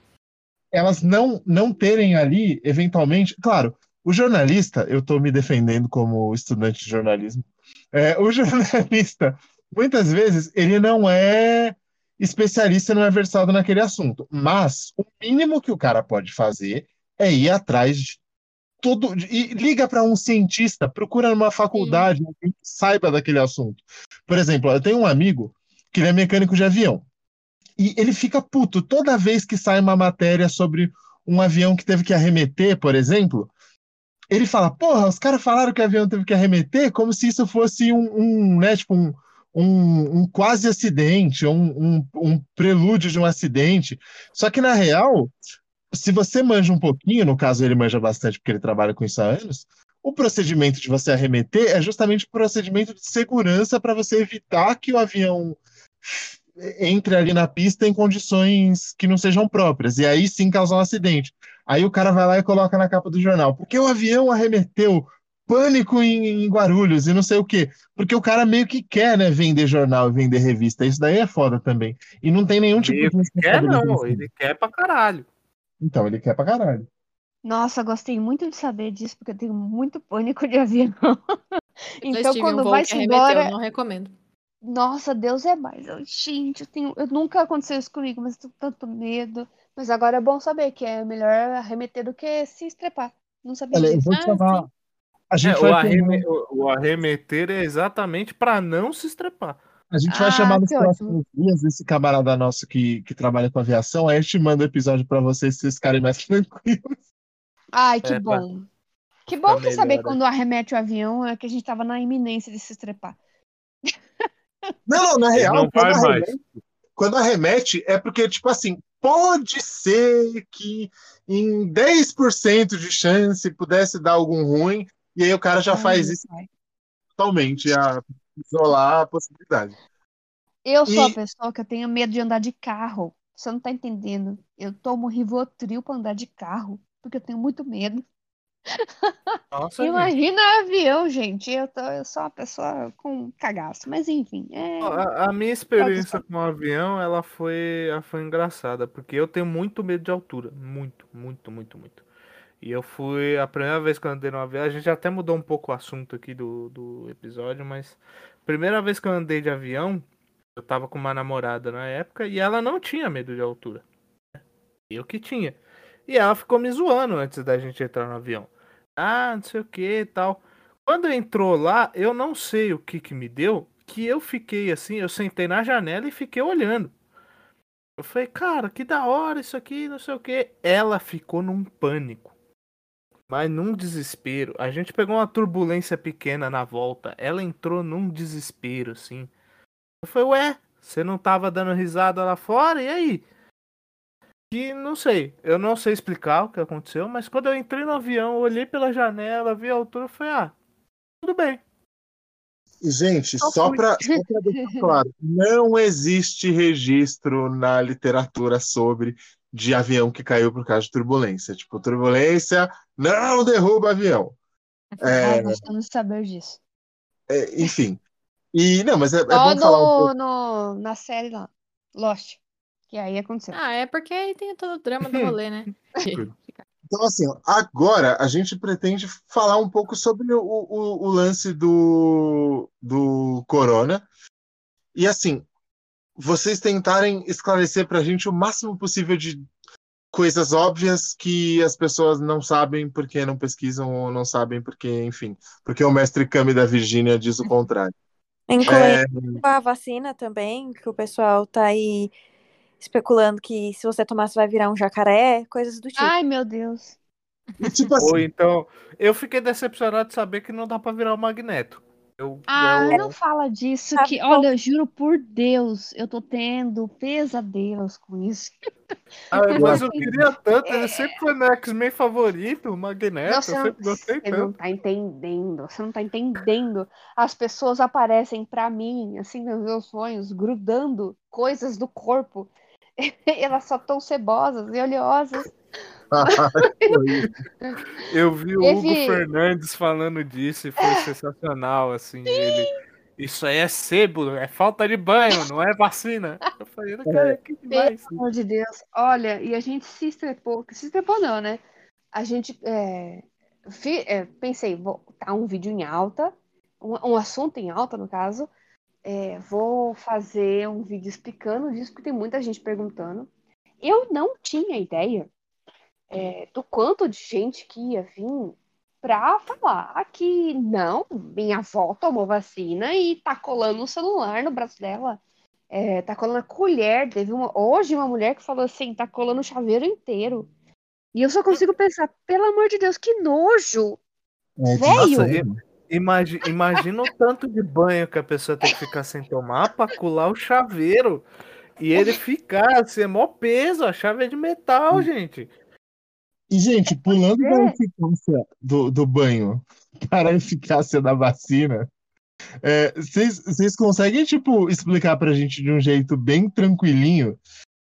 elas não, não terem ali, eventualmente, claro, o jornalista, eu estou me defendendo como estudante de jornalismo, é, o *laughs* jornalista, muitas vezes, ele não é especialista, não é versado naquele assunto, mas o mínimo que o cara pode fazer é ir atrás de tudo, e liga para um cientista, procura numa faculdade que saiba daquele assunto. Por exemplo, eu tenho um amigo que ele é mecânico de avião. E ele fica puto toda vez que sai uma matéria sobre um avião que teve que arremeter, por exemplo. Ele fala, porra, os caras falaram que o avião teve que arremeter como se isso fosse um, um né, tipo, um, um, um quase acidente, um, um, prelúdio de um acidente. Só que, na real, se você manja um pouquinho, no caso ele manja bastante porque ele trabalha com isso há anos, o procedimento de você arremeter é justamente o procedimento de segurança para você evitar que o avião entre ali na pista em condições que não sejam próprias, e aí sim causar um acidente. Aí o cara vai lá e coloca na capa do jornal, porque o avião arremeteu, pânico em, em Guarulhos e não sei o quê. Porque o cara meio que quer, né, vender jornal e vender revista. Isso daí é foda também. E não tem nenhum tipo Ele de quer não, responsabilidade. ele quer pra caralho. Então, ele quer pra caralho. Nossa, gostei muito de saber disso, porque eu tenho muito pânico de avião. Eu *laughs* Então, um quando voo vai que se arremeteu, embora, não recomendo. nossa, Deus é mais. Eu, gente, eu tenho, eu nunca aconteceu isso comigo, mas eu tenho tanto medo. Mas agora é bom saber que é melhor arremeter do que se estrepar. Não sabia Olha, eu disso. vou te Ah, chamar. A gente, É, vai o, chamar, arreme- o- o arremeter é exatamente pra não se estrepar. a gente vai Ah, chamar nos próximos dias esse camarada nosso que, que trabalha com aviação. Aí a gente manda o episódio pra vocês, se vocês ficarem mais *laughs* tranquilos. Ai, que É, bom. Que bom ficar que saber melhor, né? quando arremete o avião é que a gente tava na iminência de se estrepar. Não, não, na real, não quando arremete, quando arremete é porque, tipo assim, pode ser que em 10% de chance pudesse dar algum ruim, e aí o cara já faz isso totalmente, a isolar a possibilidade. Eu sou a E- pessoa que eu tenho medo de andar de carro. Você não tá entendendo. Eu tomo Rivotril pra andar de carro, porque eu tenho muito medo. Nossa, gente. Imagina avião, gente. Eu, tô, eu sou uma pessoa com cagaço. Mas enfim, é. A, a minha experiência com o avião, ela foi, ela foi engraçada, porque eu tenho muito medo de altura. Muito, muito, muito, muito. E eu fui, a primeira vez que eu andei no avião, a gente até mudou um pouco o assunto aqui do, do episódio, mas primeira vez que eu andei de avião, eu tava com uma namorada na época e ela não tinha medo de altura. Eu que tinha. E ela ficou me zoando antes da gente entrar no avião. Ah, não sei o que e tal. Quando entrou lá, eu não sei o que que me deu, que eu fiquei assim, eu sentei na janela e fiquei olhando. Eu falei, cara, que da hora isso aqui, não sei o que. Ela ficou num pânico. Mas num desespero. A gente pegou uma turbulência pequena na volta. Ela entrou num desespero, assim. Eu falei, ué, você não tava dando risada lá fora? E aí? E não sei, eu não sei explicar o que aconteceu, mas quando eu entrei no avião, olhei pela janela, vi a altura, eu falei, ah, tudo bem. Gente, Só para *laughs* deixar claro, não existe registro na literatura sobre de avião que caiu por causa de turbulência. Tipo, turbulência não derruba avião. É, Ai, gostamos de saber disso. é, enfim. E não, mas é, é Só bom falar um pouco. no, no, na série lá, Lost. Que aí aconteceu. Ah, é porque aí tem todo o drama do rolê, né? *laughs* Então, assim, agora a gente pretende falar um pouco sobre o, o, o lance do, do Corona. E, assim, vocês tentarem esclarecer para a gente o máximo possível de coisas óbvias que as pessoas não sabem porque não pesquisam ou não sabem porque, enfim, porque o mestre Kami da Virgínia diz o contrário. *laughs* Incluindo a vacina também, que o pessoal tá aí especulando que se você tomar, você vai virar um jacaré, coisas do tipo. Ai, meu Deus. Tipo Ou assim, então, eu fiquei decepcionado de saber que não dá pra virar o magneto. Eu, Ah, eu- não fala disso, Tá que, olha, eu juro por Deus, eu tô tendo pesadelos com isso. Ah, mas eu queria tanto, ele sempre foi meu X-Men favorito, o Magneto, Não, você eu não, sempre gostei você não tanto. tá entendendo, você não tá entendendo. As pessoas aparecem pra mim, assim, nos meus sonhos, grudando coisas do corpo. *laughs* Elas só tão cebosas e oleosas. *laughs* Eu vi o Hugo Fernandes falando disso e foi sensacional, assim, ele, isso aí é sebo, é falta de banho, não é vacina. Eu falei, cara, que demais. Pelo amor de Deus. Olha, e a gente se estrepou, se estrepou não, né? A gente, é, é, pensei, vou tá um vídeo em alta, um, um assunto em alta, no caso. É, vou fazer um vídeo explicando disso, porque tem muita gente perguntando. Eu não tinha ideia é, do quanto de gente que ia vir pra falar que não, minha avó tomou vacina e tá colando o celular no braço dela. É, tá colando a colher. Teve uma, hoje uma mulher que falou assim, tá colando o chaveiro inteiro. E eu só consigo pensar, pelo amor de Deus, que nojo! É, Velho! Nossa, im- imagi- imagina o tanto de banho que a pessoa tem que ficar sem tomar pra colar o chaveiro. E ele ficar, ser mó peso, a chave é de metal, gente. E, gente, pulando é. da eficácia do, do banho *laughs* para a eficácia da vacina, é, vocês vocês conseguem, tipo, explicar pra gente de um jeito bem tranquilinho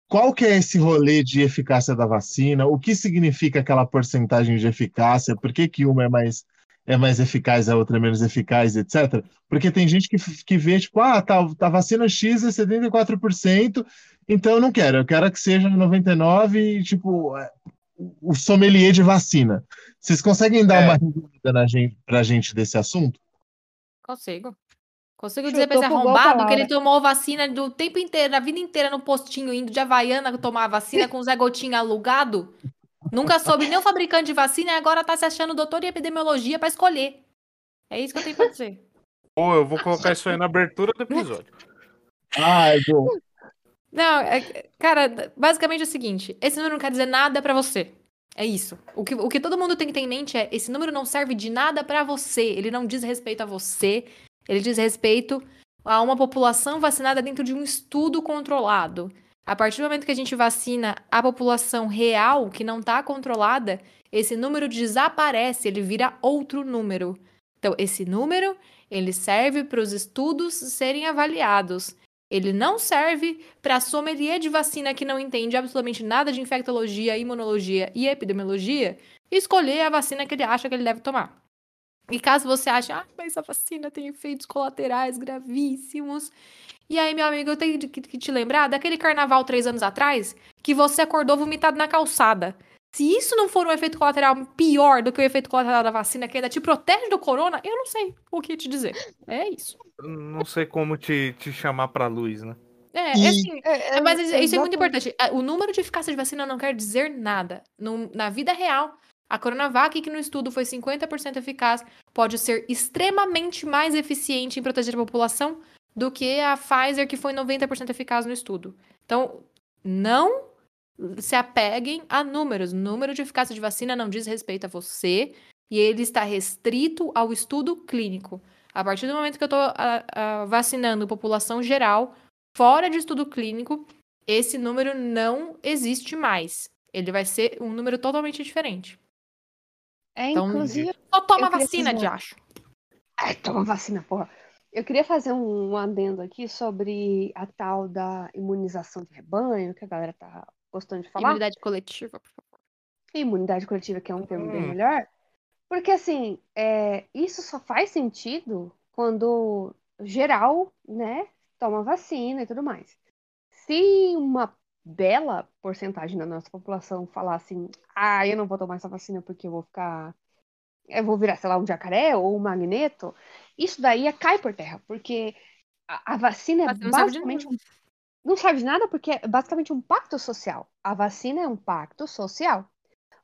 qual que é esse rolê de eficácia da vacina? O que significa aquela porcentagem de eficácia? Por que que uma é mais, é mais eficaz, a outra é menos eficaz, etc. Porque tem gente que, que vê, tipo, ah, tá, tá vacina X é 74%, então eu não quero, eu quero que seja 99% e, tipo, é, o sommelier de vacina. Vocês conseguem dar É. uma resumida na gente, pra gente desse assunto? Consigo. Consigo dizer pra esse arrombado que ele tomou vacina do tempo inteiro, a vida inteira no postinho, indo de Havaiana tomar a vacina com o Zé Gotinha alugado. Nunca soube nem o fabricante de vacina e agora tá se achando doutor em epidemiologia pra escolher. É isso que eu tenho pra dizer. Pô, eu vou colocar isso aí na abertura do episódio. Ai, bom. Não, é- cara, basicamente é o seguinte: esse número não quer dizer nada pra você. É isso. O que, o que todo mundo tem que ter em mente é: esse número não serve de nada pra você. Ele não diz respeito a você. Ele diz respeito a uma população vacinada dentro de um estudo controlado. A partir do momento que a gente vacina a população real, que não está controlada, esse número desaparece, ele vira outro número. Então, esse número, ele serve para os estudos serem avaliados. Ele não serve para sommelier de vacina que não entende absolutamente nada de infectologia, imunologia e epidemiologia escolher a vacina que ele acha que ele deve tomar. E caso você ache, ah, mas a vacina tem efeitos colaterais gravíssimos. E aí, meu amigo, eu tenho que te lembrar daquele carnaval três anos atrás que você acordou vomitado na calçada. Se isso não for um efeito colateral pior do que o efeito colateral da vacina que ainda te protege do corona, eu não sei o que te dizer. É isso. Não sei como te, te chamar pra luz, né? É, E- é assim, É, é- mas isso, isso é muito exatamente. importante. Ah, O número de eficácia de vacina não quer dizer nada. No- na vida real, a Coronavac, que no estudo foi 50% eficaz, pode ser extremamente mais eficiente em proteger a população do que a Pfizer, que foi 90% eficaz no estudo. Então, não se apeguem a números. O número de eficácia de vacina não diz respeito a você e ele está restrito ao estudo clínico. A partir do momento que eu estou vacinando população geral, fora de estudo clínico, esse número não existe mais. Ele vai ser um número totalmente diferente. É, Então, inclusive, Só toma vacina, fazer- diacho. Ai, toma vacina, porra. Eu queria fazer um adendo aqui sobre a tal da imunização de rebanho, que a galera tá gostando de falar. Imunidade coletiva, por favor. Imunidade coletiva, que é um termo bem Hum. melhor. Porque, assim, é, isso só faz sentido quando geral, né, toma vacina e tudo mais. Se uma bela porcentagem da nossa população falar assim, ah, eu não vou tomar essa vacina porque eu vou ficar. Eu vou virar, sei lá, um jacaré ou um magneto, isso daí cai por terra, porque a, a vacina é não basicamente um não serve de nada porque é basicamente um pacto social. A vacina é um pacto social,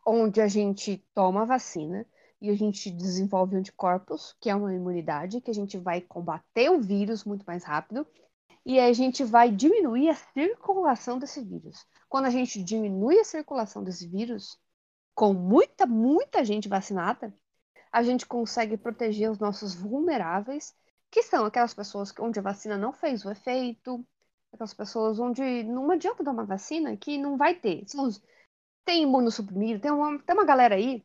onde a gente toma a vacina e a gente desenvolve anticorpos, que é uma imunidade, que a gente vai combater o vírus muito mais rápido, e a gente vai diminuir a circulação desse vírus. Quando a gente diminui a circulação desse vírus, com muita, muita gente vacinada, a gente consegue proteger os nossos vulneráveis, que são aquelas pessoas onde a vacina não fez o efeito, aquelas pessoas onde não adianta dar uma vacina que não vai ter. Tem imunossuprimido, tem uma, tem uma galera aí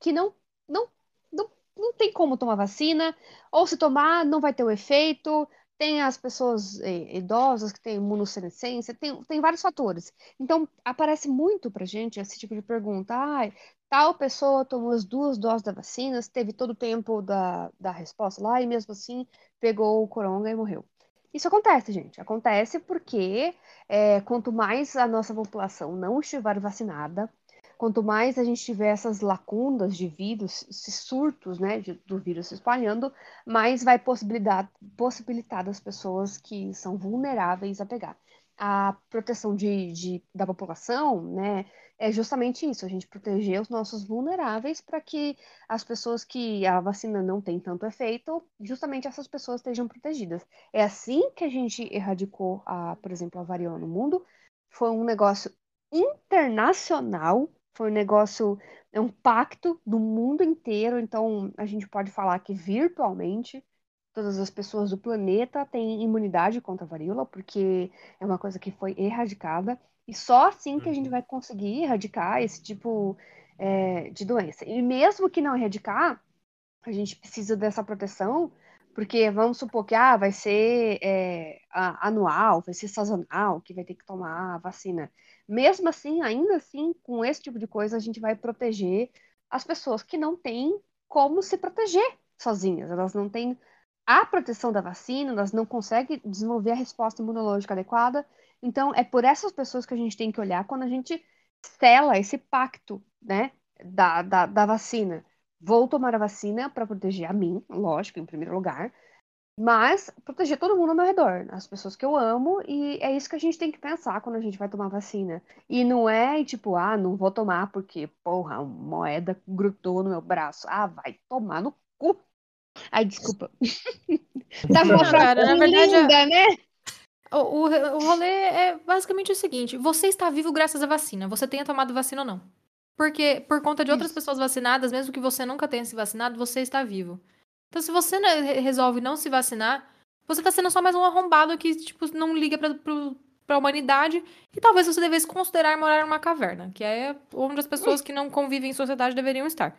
que não, não, não, não tem como tomar vacina, ou se tomar, não vai ter o efeito. Tem as pessoas eh, idosas que têm imunossenescência, tem, tem vários fatores. Então, aparece muito pra gente esse tipo de pergunta. Ai, tal pessoa tomou as duas doses da vacina, teve todo o tempo da, da resposta lá e mesmo assim pegou o coronga e morreu. Isso acontece, gente. Acontece porque é, quanto mais a nossa população não estiver vacinada, quanto mais a gente tiver essas lacunas de vírus, esses surtos né, de, do vírus se espalhando, mais vai possibilitar, possibilitar das pessoas que são vulneráveis a pegar. A proteção de, de, da população, né, é justamente isso, a gente proteger os nossos vulneráveis para que as pessoas que a vacina não tem tanto efeito, justamente essas pessoas estejam protegidas. É assim que a gente erradicou, a, por exemplo, a varíola no mundo. Foi um negócio internacional, foi um negócio, é um pacto do mundo inteiro, então a gente pode falar que virtualmente todas as pessoas do planeta têm imunidade contra a varíola, porque é uma coisa que foi erradicada. E só assim que a gente uhum. vai conseguir erradicar esse tipo é, de doença. E mesmo que não erradicar, a gente precisa dessa proteção, porque vamos supor que ah, vai ser é, anual, vai ser sazonal, que vai ter que tomar a vacina. Mesmo assim, ainda assim, com esse tipo de coisa, a gente vai proteger as pessoas que não têm como se proteger sozinhas. Elas não têm a proteção da vacina, elas não conseguem desenvolver a resposta imunológica adequada então, é por essas pessoas que a gente tem que olhar quando a gente sela esse pacto, né, da, da, da vacina. Vou tomar a vacina para proteger a mim, lógico, em primeiro lugar, mas proteger todo mundo ao meu redor, as pessoas que eu amo, e é isso que a gente tem que pensar quando a gente vai tomar vacina. E não é tipo, ah, não vou tomar porque, porra, uma moeda grudou no meu braço. Ah, vai tomar no cu. Ai, desculpa. *laughs* tá uma frase linda, né? O, o, rolê é basicamente o seguinte: você está vivo graças à vacina, você tenha tomado vacina ou não. Porque, por conta de outras Isso. pessoas vacinadas, mesmo que você nunca tenha se vacinado, você está vivo. Então, se você resolve não se vacinar, você está sendo só mais um arrombado que, tipo, não liga pra, pro, pra humanidade. E talvez você devesse considerar morar numa caverna, que é onde as pessoas que não convivem em sociedade deveriam estar.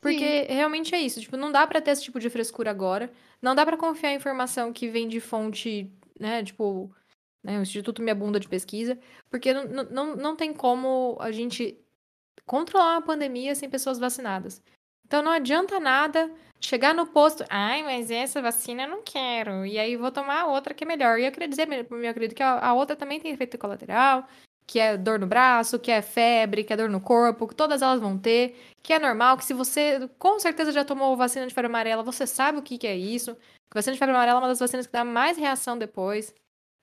Porque Sim. realmente é isso. Tipo, não dá para ter esse tipo de frescura agora. Não dá para confiar em informação que vem de fonte né? Tipo, né, o Instituto Minha Bunda de Pesquisa, porque não, não, não tem como a gente controlar uma pandemia sem pessoas vacinadas. Então não adianta nada chegar no posto, ai, mas essa vacina eu não quero, e aí vou tomar outra que é melhor. E eu queria dizer, meu querido, que a, a outra também tem efeito colateral, que é dor no braço, que é febre, que é dor no corpo, que todas elas vão ter, que é normal, que se você com certeza já tomou vacina de febre amarela, você sabe o que, que é isso. A vacina de febre amarela é uma das vacinas que dá mais reação depois.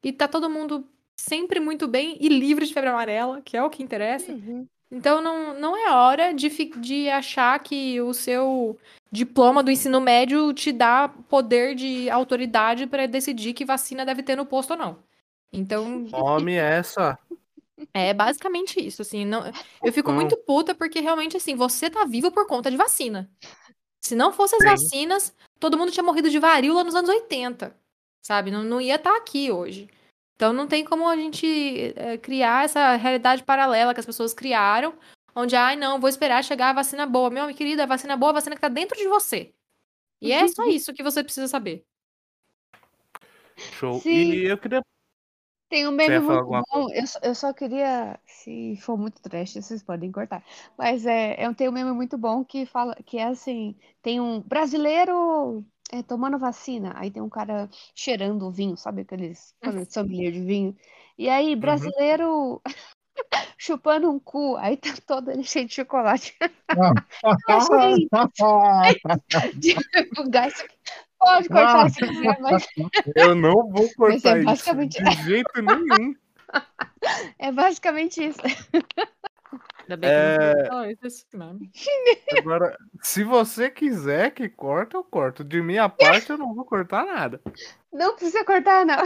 E tá todo mundo sempre muito bem e livre de febre amarela, que é o que interessa. Uhum. Então não, não é hora de, de achar que o seu diploma do ensino médio te dá poder de autoridade para decidir que vacina deve ter no posto ou não. Então. Tome essa. É basicamente isso, assim. Não... Eu fico muito puta porque realmente, assim, você tá vivo por conta de vacina. Se não fossem as Sim. vacinas, todo mundo tinha morrido de varíola nos anos 80, sabe? Não, não ia estar tá aqui hoje. Então não tem como a gente é, criar essa realidade paralela que as pessoas criaram, onde, ai, não, vou esperar chegar a vacina boa. Meu querido, a vacina boa é a vacina que tá dentro de você. E é só isso que você precisa saber. Show. Sim. E eu queria tem um meme muito bom. Eu, eu só queria, se for muito trash, vocês podem cortar. Mas é, eu tenho um meme muito bom que fala que é assim: tem um brasileiro é, tomando vacina, aí tem um cara cheirando o vinho, sabe aqueles *laughs* sommelier de vinho? E aí, uhum. brasileiro uhum. *laughs* chupando um cu, aí tá todo ele cheio de chocolate. *laughs* Achei... Pode cortar ah, se quiser, mas. Eu não vou *laughs* cortar é basicamente... isso de jeito nenhum. *laughs* É basicamente isso. Ainda bem é... que esse nome. Agora, se você quiser que corte, eu corto. De minha parte, eu não vou cortar nada. Não precisa cortar, não.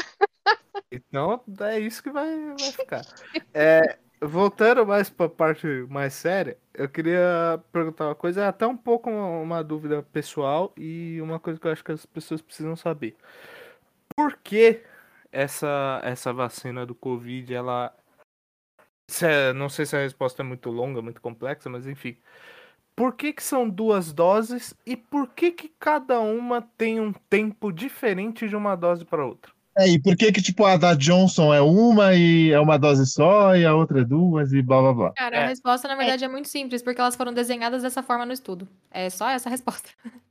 Então, é isso que vai, vai ficar. É, *laughs* voltando mais para a parte mais séria, eu queria perguntar uma coisa, é até um pouco uma, uma, dúvida pessoal e uma coisa que eu acho que as pessoas precisam saber. Por que essa, essa vacina do Covid, ela. É, não sei se a resposta é muito longa, muito complexa, mas enfim. Por que, que são duas doses e por que, que cada uma tem um tempo diferente de uma dose para outra? É, e por que que, tipo, a da Johnson é uma e é uma dose só e a outra é duas e blá blá blá? Cara, É. a resposta, na verdade, é muito simples, porque elas foram desenhadas dessa forma no estudo. É só essa a resposta. *laughs*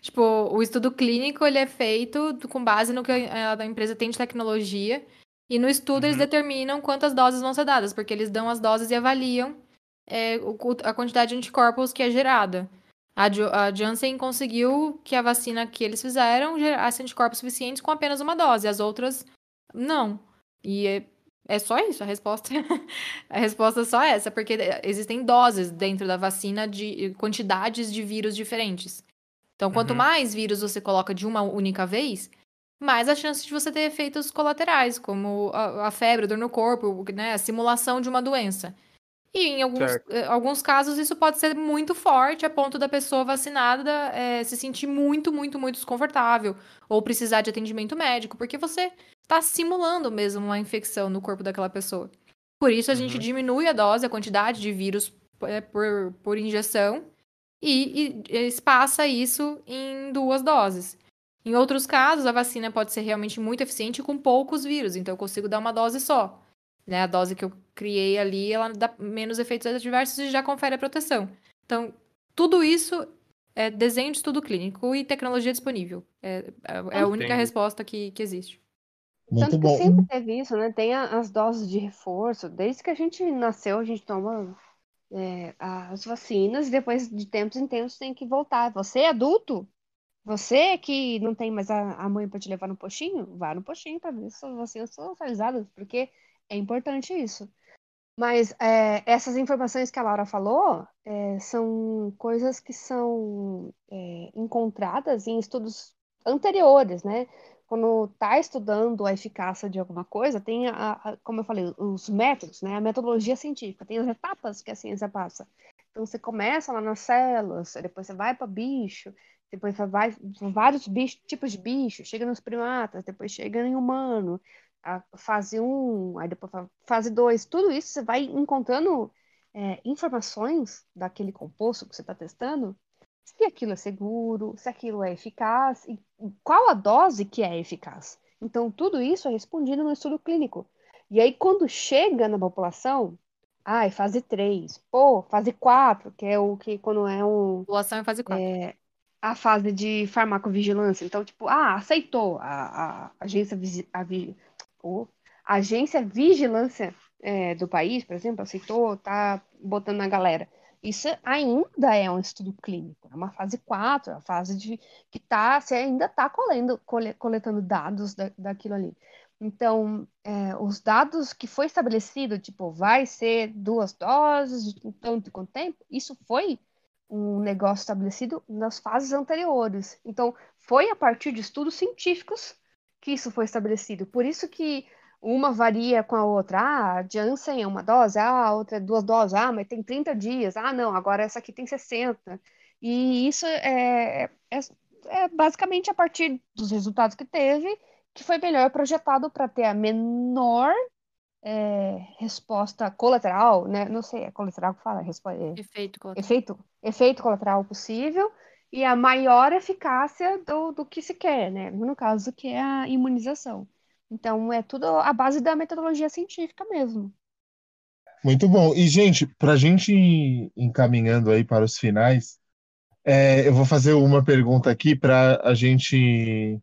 tipo, o estudo clínico, ele é feito com base no que a a empresa tem de tecnologia. E no estudo eles Uhum. determinam quantas doses vão ser dadas, porque eles dão as doses e avaliam é, a quantidade de anticorpos que é gerada. A, Jo- a Janssen conseguiu que a vacina que eles fizeram gerasse anticorpos suficientes com apenas uma dose, as outras não. E é, é só isso, a resposta. *laughs* a resposta é só essa, porque existem doses dentro da vacina de quantidades de vírus diferentes. Então, quanto Uhum. mais vírus você coloca de uma única vez, mais a chance de você ter efeitos colaterais, como a, a febre, a dor no corpo, né, a simulação de uma doença. E em alguns, Certo. eh, alguns casos isso pode ser muito forte a ponto da pessoa vacinada eh, se sentir muito, muito, muito desconfortável ou precisar de atendimento médico, porque você está simulando mesmo uma infecção no corpo daquela pessoa. Por isso a gente Uhum. diminui a dose, a quantidade de vírus eh, por, por injeção e, e espaça isso em duas doses. Em outros casos, a vacina pode ser realmente muito eficiente com poucos vírus, então eu consigo dar uma dose só. Né? A dose que eu criei ali, ela dá menos efeitos adversos e já confere a proteção. Então, tudo isso é desenho de estudo clínico e tecnologia disponível. É, é a única Entendi. resposta que, que existe. Muito Tanto que bom. sempre teve isso, né? Tem as doses de reforço. Desde que a gente nasceu, a gente toma é, as vacinas e depois de tempos em tempos tem que voltar. Você é adulto? Você que não tem mais a, a mãe para te levar no postinho? Vá no postinho para ver se suas vacinas são atualizadas, porque é importante isso. Mas é, essas informações que a Laura falou é, são coisas que são é, encontradas em estudos anteriores, né? Quando está estudando a eficácia de alguma coisa, tem, a, a- como eu falei, os métodos, né? A metodologia científica, tem as etapas que a ciência passa. Então, você começa lá nas células, depois você vai para bicho, depois você vai vários bichos, tipos de bicho, chega nos primatas, depois chega em humano, a fase 1, aí depois a fase 2, tudo isso você vai encontrando é, informações daquele composto que você está testando, se aquilo é seguro, se aquilo é eficaz, e qual a dose que é eficaz. Então, tudo isso é respondido no estudo clínico. E aí, quando chega na população, ai, fase 3, pô, fase 4, que é o que quando é um População em fase 4. a fase de farmacovigilância. Então, tipo, ah, aceitou a, a agência, a, pô, a agência vigilância é, do país, por exemplo, aceitou, tá botando na galera. Isso ainda é um estudo clínico, é uma fase 4, a fase de que tá, você ainda está colendo, cole- coletando dados da, daquilo ali. Então, é, os dados que foi estabelecido, tipo, vai ser duas doses de tanto quanto tempo, isso foi um negócio estabelecido nas fases anteriores. Então, foi a partir de estudos científicos que isso foi estabelecido. Por isso que uma varia com a outra. Ah, a Janssen é uma dose, ah, a outra é duas doses, ah, mas tem 30 dias. Ah, não, agora essa aqui tem 60. E isso é, é, é basicamente a partir dos resultados que teve, que foi melhor projetado para ter a menor é, resposta colateral, né? Não sei, é colateral que fala? Respo- é, Efeito colateral. efeito, efeito colateral possível e a maior eficácia do, do que se quer, né? No caso, que é a imunização. Então, é tudo a base da metodologia científica mesmo. Muito bom. E, gente, para a gente ir encaminhando aí para os finais, é, eu vou fazer uma pergunta aqui para a gente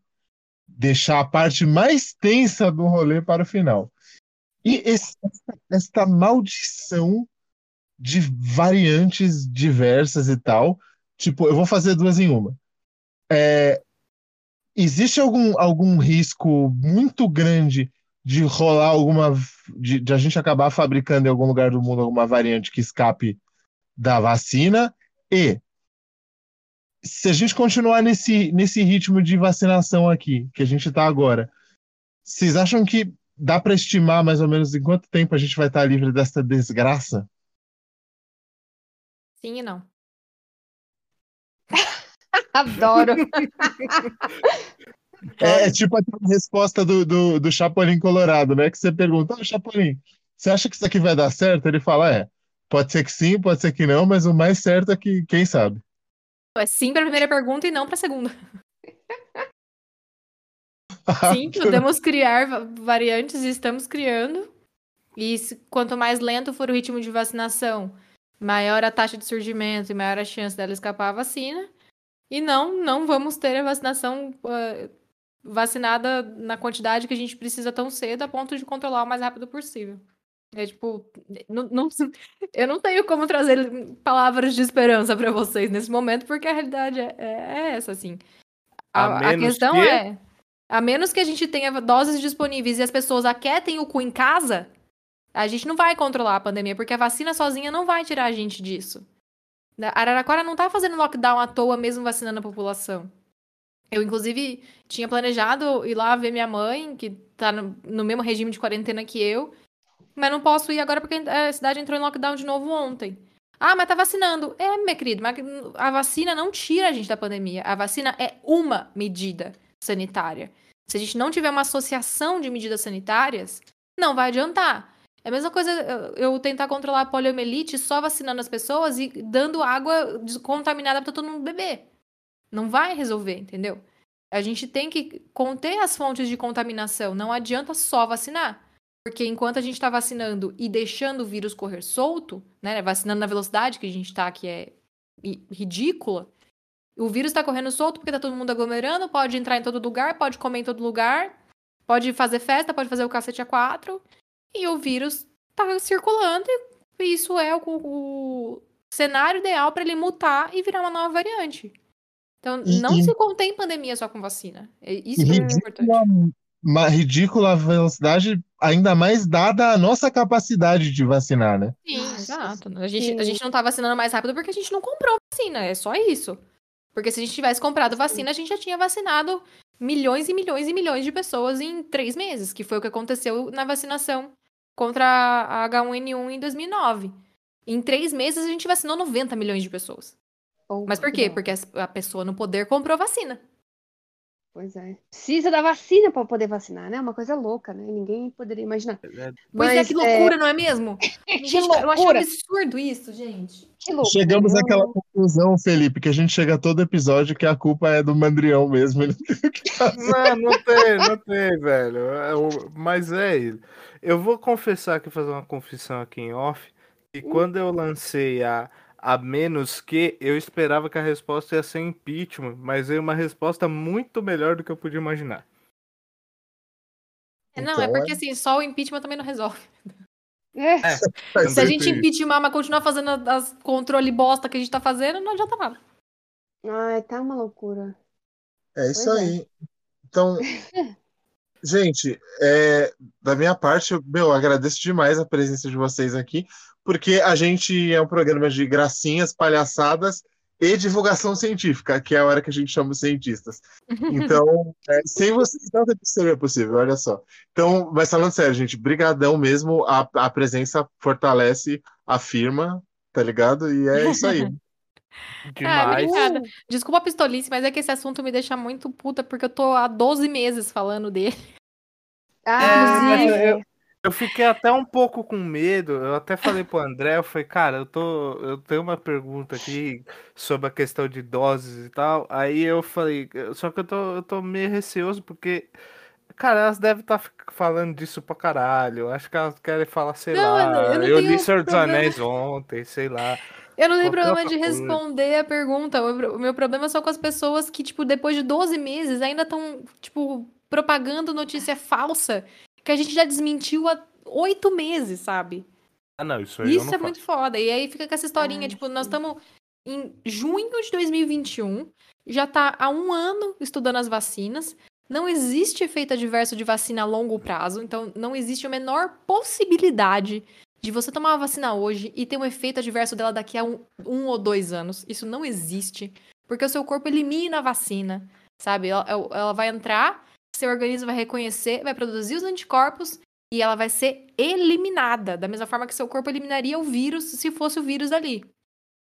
deixar a parte mais tensa do rolê para o final. E esse- esta maldição de variantes diversas e tal, tipo, eu vou fazer duas em uma. É, existe algum, algum risco muito grande de rolar alguma, de, de a gente acabar fabricando em algum lugar do mundo alguma variante que escape da vacina? E se a gente continuar nesse, nesse ritmo de vacinação aqui, que a gente está agora, vocês acham que dá para estimar mais ou menos em quanto tempo a gente vai estar livre dessa desgraça? Sim e não. *laughs* Adoro. É, é tipo a resposta do, do, do Chapolin Colorado, né? Que você pergunta, ô Chapolin, você acha que isso aqui vai dar certo? Ele fala, é, pode ser que sim, pode ser que não, mas o mais certo é que quem sabe. É sim para a primeira pergunta e não para a segunda. *laughs* Sim, podemos criar va- variantes e estamos criando. E se- quanto mais lento for o ritmo de vacinação, maior a taxa de surgimento e maior a chance dela escapar a vacina. E não, não vamos ter a vacinação ah, vacinada na quantidade que a gente precisa tão cedo a ponto de controlar o mais rápido possível. É tipo, não, não- *laughs* eu não tenho como trazer palavras de esperança para vocês nesse momento, porque a realidade é, é- é essa, assim. A A, a questão que- é, a menos que a gente tenha doses disponíveis e as pessoas aquietem o cu em casa, a gente não vai controlar a pandemia, porque a vacina sozinha não vai tirar a gente disso. Araraquara não tá fazendo lockdown à toa, mesmo vacinando a população. Eu, inclusive, tinha planejado ir lá ver minha mãe, que tá no, no mesmo regime de quarentena que eu, mas não posso ir agora porque a cidade entrou em lockdown de novo ontem. Ah, mas tá vacinando. É, meu querido, mas a vacina não tira a gente da pandemia. A vacina é uma medida sanitária. Se a gente não tiver uma associação de medidas sanitárias, não vai adiantar. É a mesma coisa eu- tentar controlar a poliomielite só vacinando as pessoas e dando água contaminada para todo mundo beber. Não vai resolver, entendeu? A gente tem que conter as fontes de contaminação. Não adianta só vacinar. Porque enquanto a gente está vacinando e deixando o vírus correr solto, né? Vacinando na velocidade que a gente está, que é ridícula, o vírus está correndo solto porque tá todo mundo aglomerando, pode entrar em todo lugar, pode comer em todo lugar, pode fazer festa, pode fazer o cacete a quatro, e o vírus tá circulando, e isso é o, o cenário ideal para ele mutar e virar uma nova variante. Então, E- não e- se contém pandemia só com vacina. É- Isso que é importante. ridícula, uma ridícula velocidade, ainda mais dada a nossa capacidade de vacinar, né? Sim, Nossa, exato. A gente, a gente não tá vacinando mais rápido porque a gente não comprou vacina. É só isso. Porque se a gente tivesse comprado vacina, a gente já tinha vacinado milhões e milhões e milhões de pessoas em três meses, que foi o que aconteceu na vacinação contra a H1N1 em 2009. Em três meses, a gente vacinou 90 milhões de pessoas. Ou- Mas por quê? Porque a pessoa no poder comprou vacina. Pois é. Precisa da vacina para poder vacinar, né? Uma coisa louca, né? Ninguém poderia imaginar. Pois é, Mas, que loucura, não é mesmo? *laughs* gente, eu acho loucura. absurdo isso, gente. Que loucura. Chegamos Eu- àquela conclusão, Felipe, que a gente chega a todo episódio que a culpa é do Mandrião mesmo. Ele não tem que. Não, não tem, não tem, velho. É Mas é ele. Eu vou confessar aqui, fazer uma confissão aqui em off, que quando eu lancei a, a menos que, eu esperava que a resposta ia ser impeachment, mas veio uma resposta muito melhor do que eu podia imaginar. É, Não, é Então, porque assim, só o impeachment também não resolve. É. É. Se a gente impeachment, mas continuar fazendo as controle bosta que a gente tá fazendo, não adianta nada. Ai, tá uma loucura. É isso Pois é. aí. Então, gente, é, da minha parte, eu, meu, agradeço demais a presença de vocês aqui, porque a gente é um programa de gracinhas, palhaçadas e divulgação científica, que é a hora que a gente chama os cientistas. *laughs* Então, é, sem vocês nada disso seria possível, olha só. Então, mas falando sério, gente, brigadão mesmo, a, a presença fortalece a firma, tá ligado? E é isso aí. *laughs* Ah, Demais. obrigada. Desculpa a pistolice, mas é que esse assunto me deixa muito puta, porque eu tô há 12 meses falando dele. Ah, é. eu- Eu fiquei até um pouco com medo. Eu até falei pro André, eu falei, cara, eu tô, eu tenho uma pergunta aqui sobre a questão de doses e tal. Aí eu falei, só que eu tô, eu tô meio receoso porque, cara, elas devem estar falando disso pra caralho. Acho que elas querem falar, sei Não, lá. eu não Eu li Senhor dos. Anéis ontem, sei lá. *laughs* Eu não tenho problema de responder a pergunta. O meu, o meu problema é só com as pessoas que, tipo, depois de 12 meses ainda estão, tipo, propagando notícia falsa que a gente já desmentiu há oito meses, sabe? Ah, não, isso aí eu Isso não é muito foda. E aí fica com essa historinha, Ai, tipo, nós estamos em junho de 2021, já tá há um ano estudando as vacinas. Não existe efeito adverso de vacina a longo prazo, então não existe a menor possibilidade de você tomar uma vacina hoje e ter um efeito adverso dela daqui a um, um ou dois anos. Isso não existe, porque o seu corpo elimina a vacina, sabe? Ela, ela vai entrar, seu organismo vai reconhecer, vai produzir os anticorpos e ela vai ser eliminada, da mesma forma que seu corpo eliminaria o vírus se fosse o vírus ali.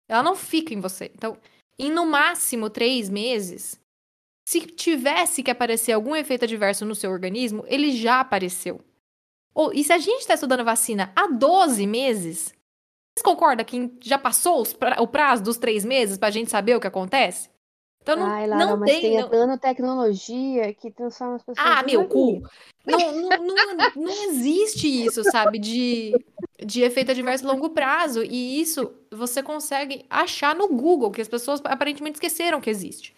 Ela não fica em você. Então, em no máximo três meses, se tivesse que aparecer algum efeito adverso no seu organismo, ele já apareceu. Ou, e se a gente está estudando vacina há 12 meses, vocês concordam que já passou pra- o prazo dos três meses para a gente saber o que acontece? Então não, Ai, Lara, não mas tem. tem a não- nanotecnologia que transforma as pessoas Ah, meu cu! Não, não, não, não existe isso, sabe? De, de efeito adverso longo prazo. E isso você consegue achar no Google, que as pessoas aparentemente esqueceram que existe.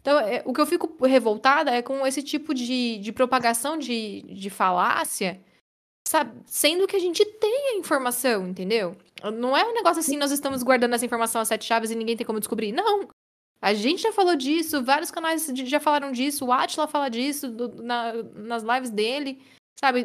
Então, é, o que eu fico revoltada é com esse tipo de, de propagação de, de falácia, sabe? Sendo que a gente tem a informação, entendeu? Não é um negócio assim, nós estamos guardando essa informação a sete chaves e ninguém tem como descobrir. Não! A gente já falou disso, vários canais já falaram disso, o Atila fala disso do- na- nas lives dele, sabe?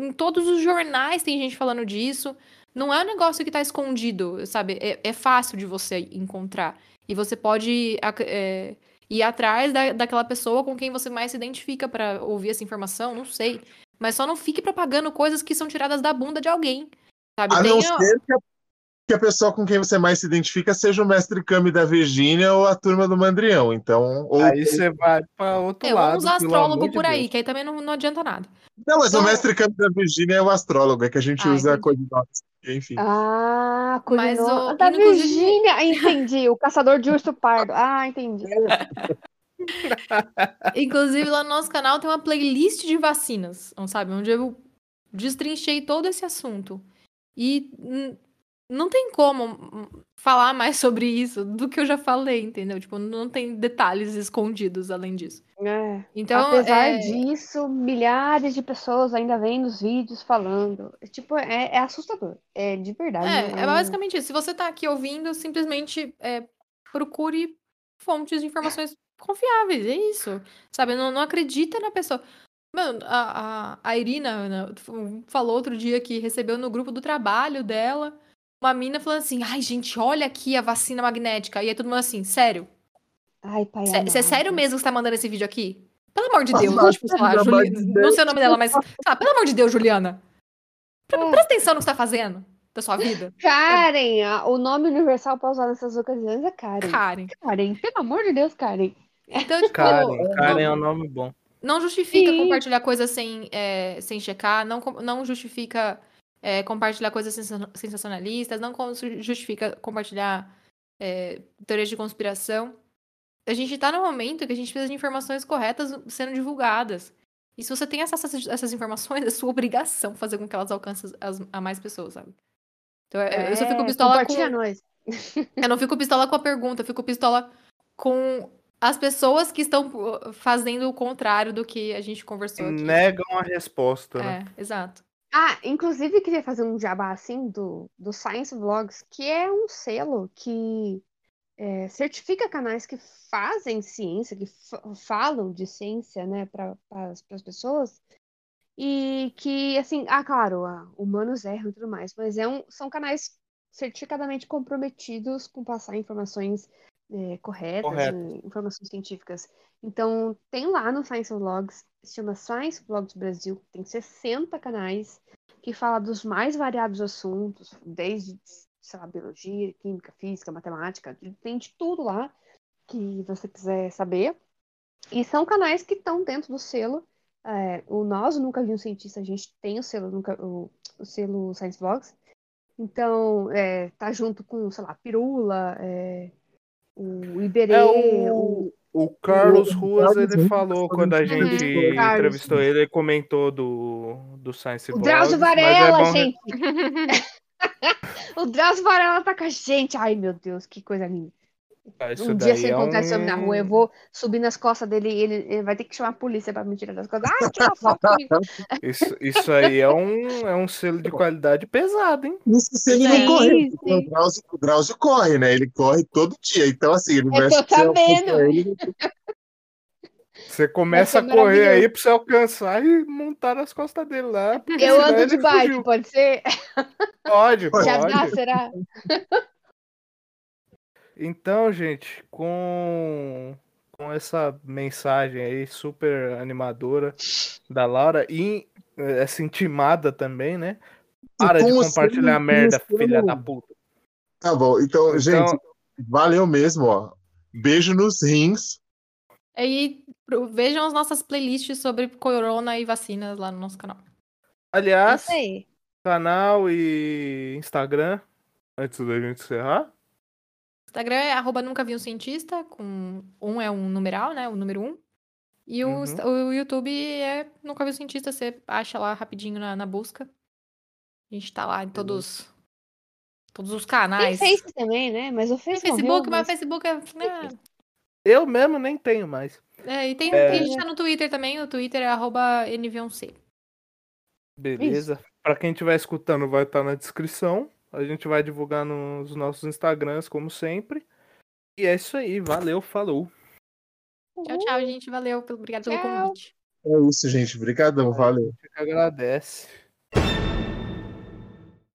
Em, todos os jornais tem gente falando disso. Não é um negócio que tá escondido, sabe? É, é fácil de você encontrar. E você pode é, ir atrás da, daquela pessoa com quem você mais se identifica pra ouvir essa informação, não sei. Mas só não fique propagando coisas que são tiradas da bunda de alguém. Sabe? A não ser que a, que a pessoa com quem você mais se identifica seja o mestre Kami da Virgínia ou a turma do Mandrião. Então, ou, Aí você vai pra outro É, ou lado. amor de por aí, Deus. que aí também não, não adianta nada. Não, mas o Então- mestre Kami da Virgínia é o astrólogo, é que a gente Ah, usa entendi. codinomes. Enfim. Ah, Mas codinome o- da inclusive- Virgínia. Ah, *laughs* Entendi. O caçador de urso pardo. Ah, entendi. *laughs* Inclusive, lá no nosso canal tem uma playlist de vacinas, não sabe? Onde eu destrinchei todo esse assunto. E hum, não tem como falar mais sobre isso do que eu já falei, entendeu? Tipo, não tem detalhes escondidos além disso. É. Então, Apesar é, disso, milhares de pessoas ainda vêm nos vídeos falando. É, Tipo, é, é assustador. É de verdade. é, é basicamente isso. Se você tá aqui ouvindo, simplesmente é, procure fontes de informações confiáveis. É isso. Sabe? Não, não acredita na pessoa. Mano, a, a, a Irina né, falou outro dia que recebeu no grupo do trabalho dela uma mina falando assim: ai, gente, olha aqui a vacina magnética. E aí todo mundo assim: sério? Ai, pai. Você é sério mesmo que você tá mandando esse vídeo aqui? Pelo amor de Deus, não, tipo, sei lá, pelo Juli... amor de não sei o nome dela, mas. lá, pelo amor de Deus, Juliana. Pre- É. Presta atenção no que você tá fazendo da sua vida. Karen, o nome universal pra usar nessas ocasiões é Karen. Karen. Karen, pelo amor de Deus, Karen. Então, *laughs* tipo, Karen, Karen é um nome bom. não justifica Sim. compartilhar coisas sem, é, sem checar, não, não justifica é, compartilhar coisas sensa- sensacionalistas, não justifica compartilhar é, teorias de conspiração. A gente tá num momento que a gente precisa de informações corretas sendo divulgadas. E se você tem acesso a essas- informações, *laughs* é sua obrigação fazer com que elas alcancem as- a mais pessoas, sabe? Então, eu- eu só fico É, pistola compartilha com... nós. Eu não fico pistola com a pergunta, eu fico pistola com as pessoas que estão uh, fazendo o contrário do que a gente conversou aqui. Negam a resposta, né? É, exato. Ah, inclusive queria fazer um jabá assim do, do Science Vlogs, que é um selo que é, certifica canais que fazem ciência, que fa- falam de ciência, né, para as pessoas. E que, assim, ah, claro, ah, humanos erram e tudo mais, mas é um, são canais certificadamente comprometidos com passar informações é, corretas, e informações científicas. Então, tem lá no Science Vlogs, se chama Science Vlogs Brasil, tem 60 canais que fala dos mais variados assuntos, desde, sei lá, biologia, química, física, matemática, tem de tudo lá que você quiser saber. E são canais que estão dentro do selo. é, o Nós, Nunca Vi um Cientista, a gente tem o selo, nunca, o, o selo Science Vlogs. Então, é, tá junto com, sei lá, Pirula, é, o Iberê, É o... o, Carlos o Ruas, ele falou quando a gente. Carlos. entrevistou ele, ele comentou do, do Science O Drauzio é Varela, re- gente! *laughs* o Drauzio Varela tá com a gente! Ai, meu Deus, que coisa linda. Ah, Isso um dia se é encontrar esse homem na rua, eu um- vou subir nas costas dele e ele, ele vai ter que chamar a polícia pra me tirar das costas. Ai, tira foto comigo. *laughs* Isso, isso aí é um, é um selo de qualidade pesado, hein? Isso se ele Sim, não correr. porque sim. O Drauzio, o Drauzio corre, né? Ele corre todo dia. Então, assim, ele vai alcançar sabendo. ele, Você começa a correr aí pra você alcançar e montar nas costas dele lá. Eu ando de bike, fugiu. pode ser? Pode, Já dá, pode. será? Então, gente, com, com essa mensagem aí super animadora da Laura e eh, essa intimada também, né? Para de compartilhar selo- merda, filha selo- da puta. Tá bom. Então, Então- gente, valeu mesmo, ó. Beijo nos rins. E vejam as nossas playlists sobre corona e vacinas lá no nosso canal. Aliás, canal e Instagram, antes da gente encerrar. Instagram é arroba nunca vi um cientista, com um é um numeral, né? O número um. E o, Uhum. O YouTube é nunca vi um cientista, você acha lá rapidinho na, na busca. A gente tá lá em todos, todos os Tem canais. Face também, né? Mas o Tem Face Facebook, morreu, mas o Facebook é. né, Eu mesmo nem tenho mais. é, e tem, É. a gente tá no Twitter também, o Twitter é arroba NV1C. Beleza. Pra quem estiver escutando, vai estar na descrição. A gente vai divulgar nos nossos Instagrams, como sempre. E é isso aí. Valeu, falou. Tchau, tchau, gente. Valeu. Obrigado pelo convite. É isso, gente. Obrigadão, valeu. A gente que agradece.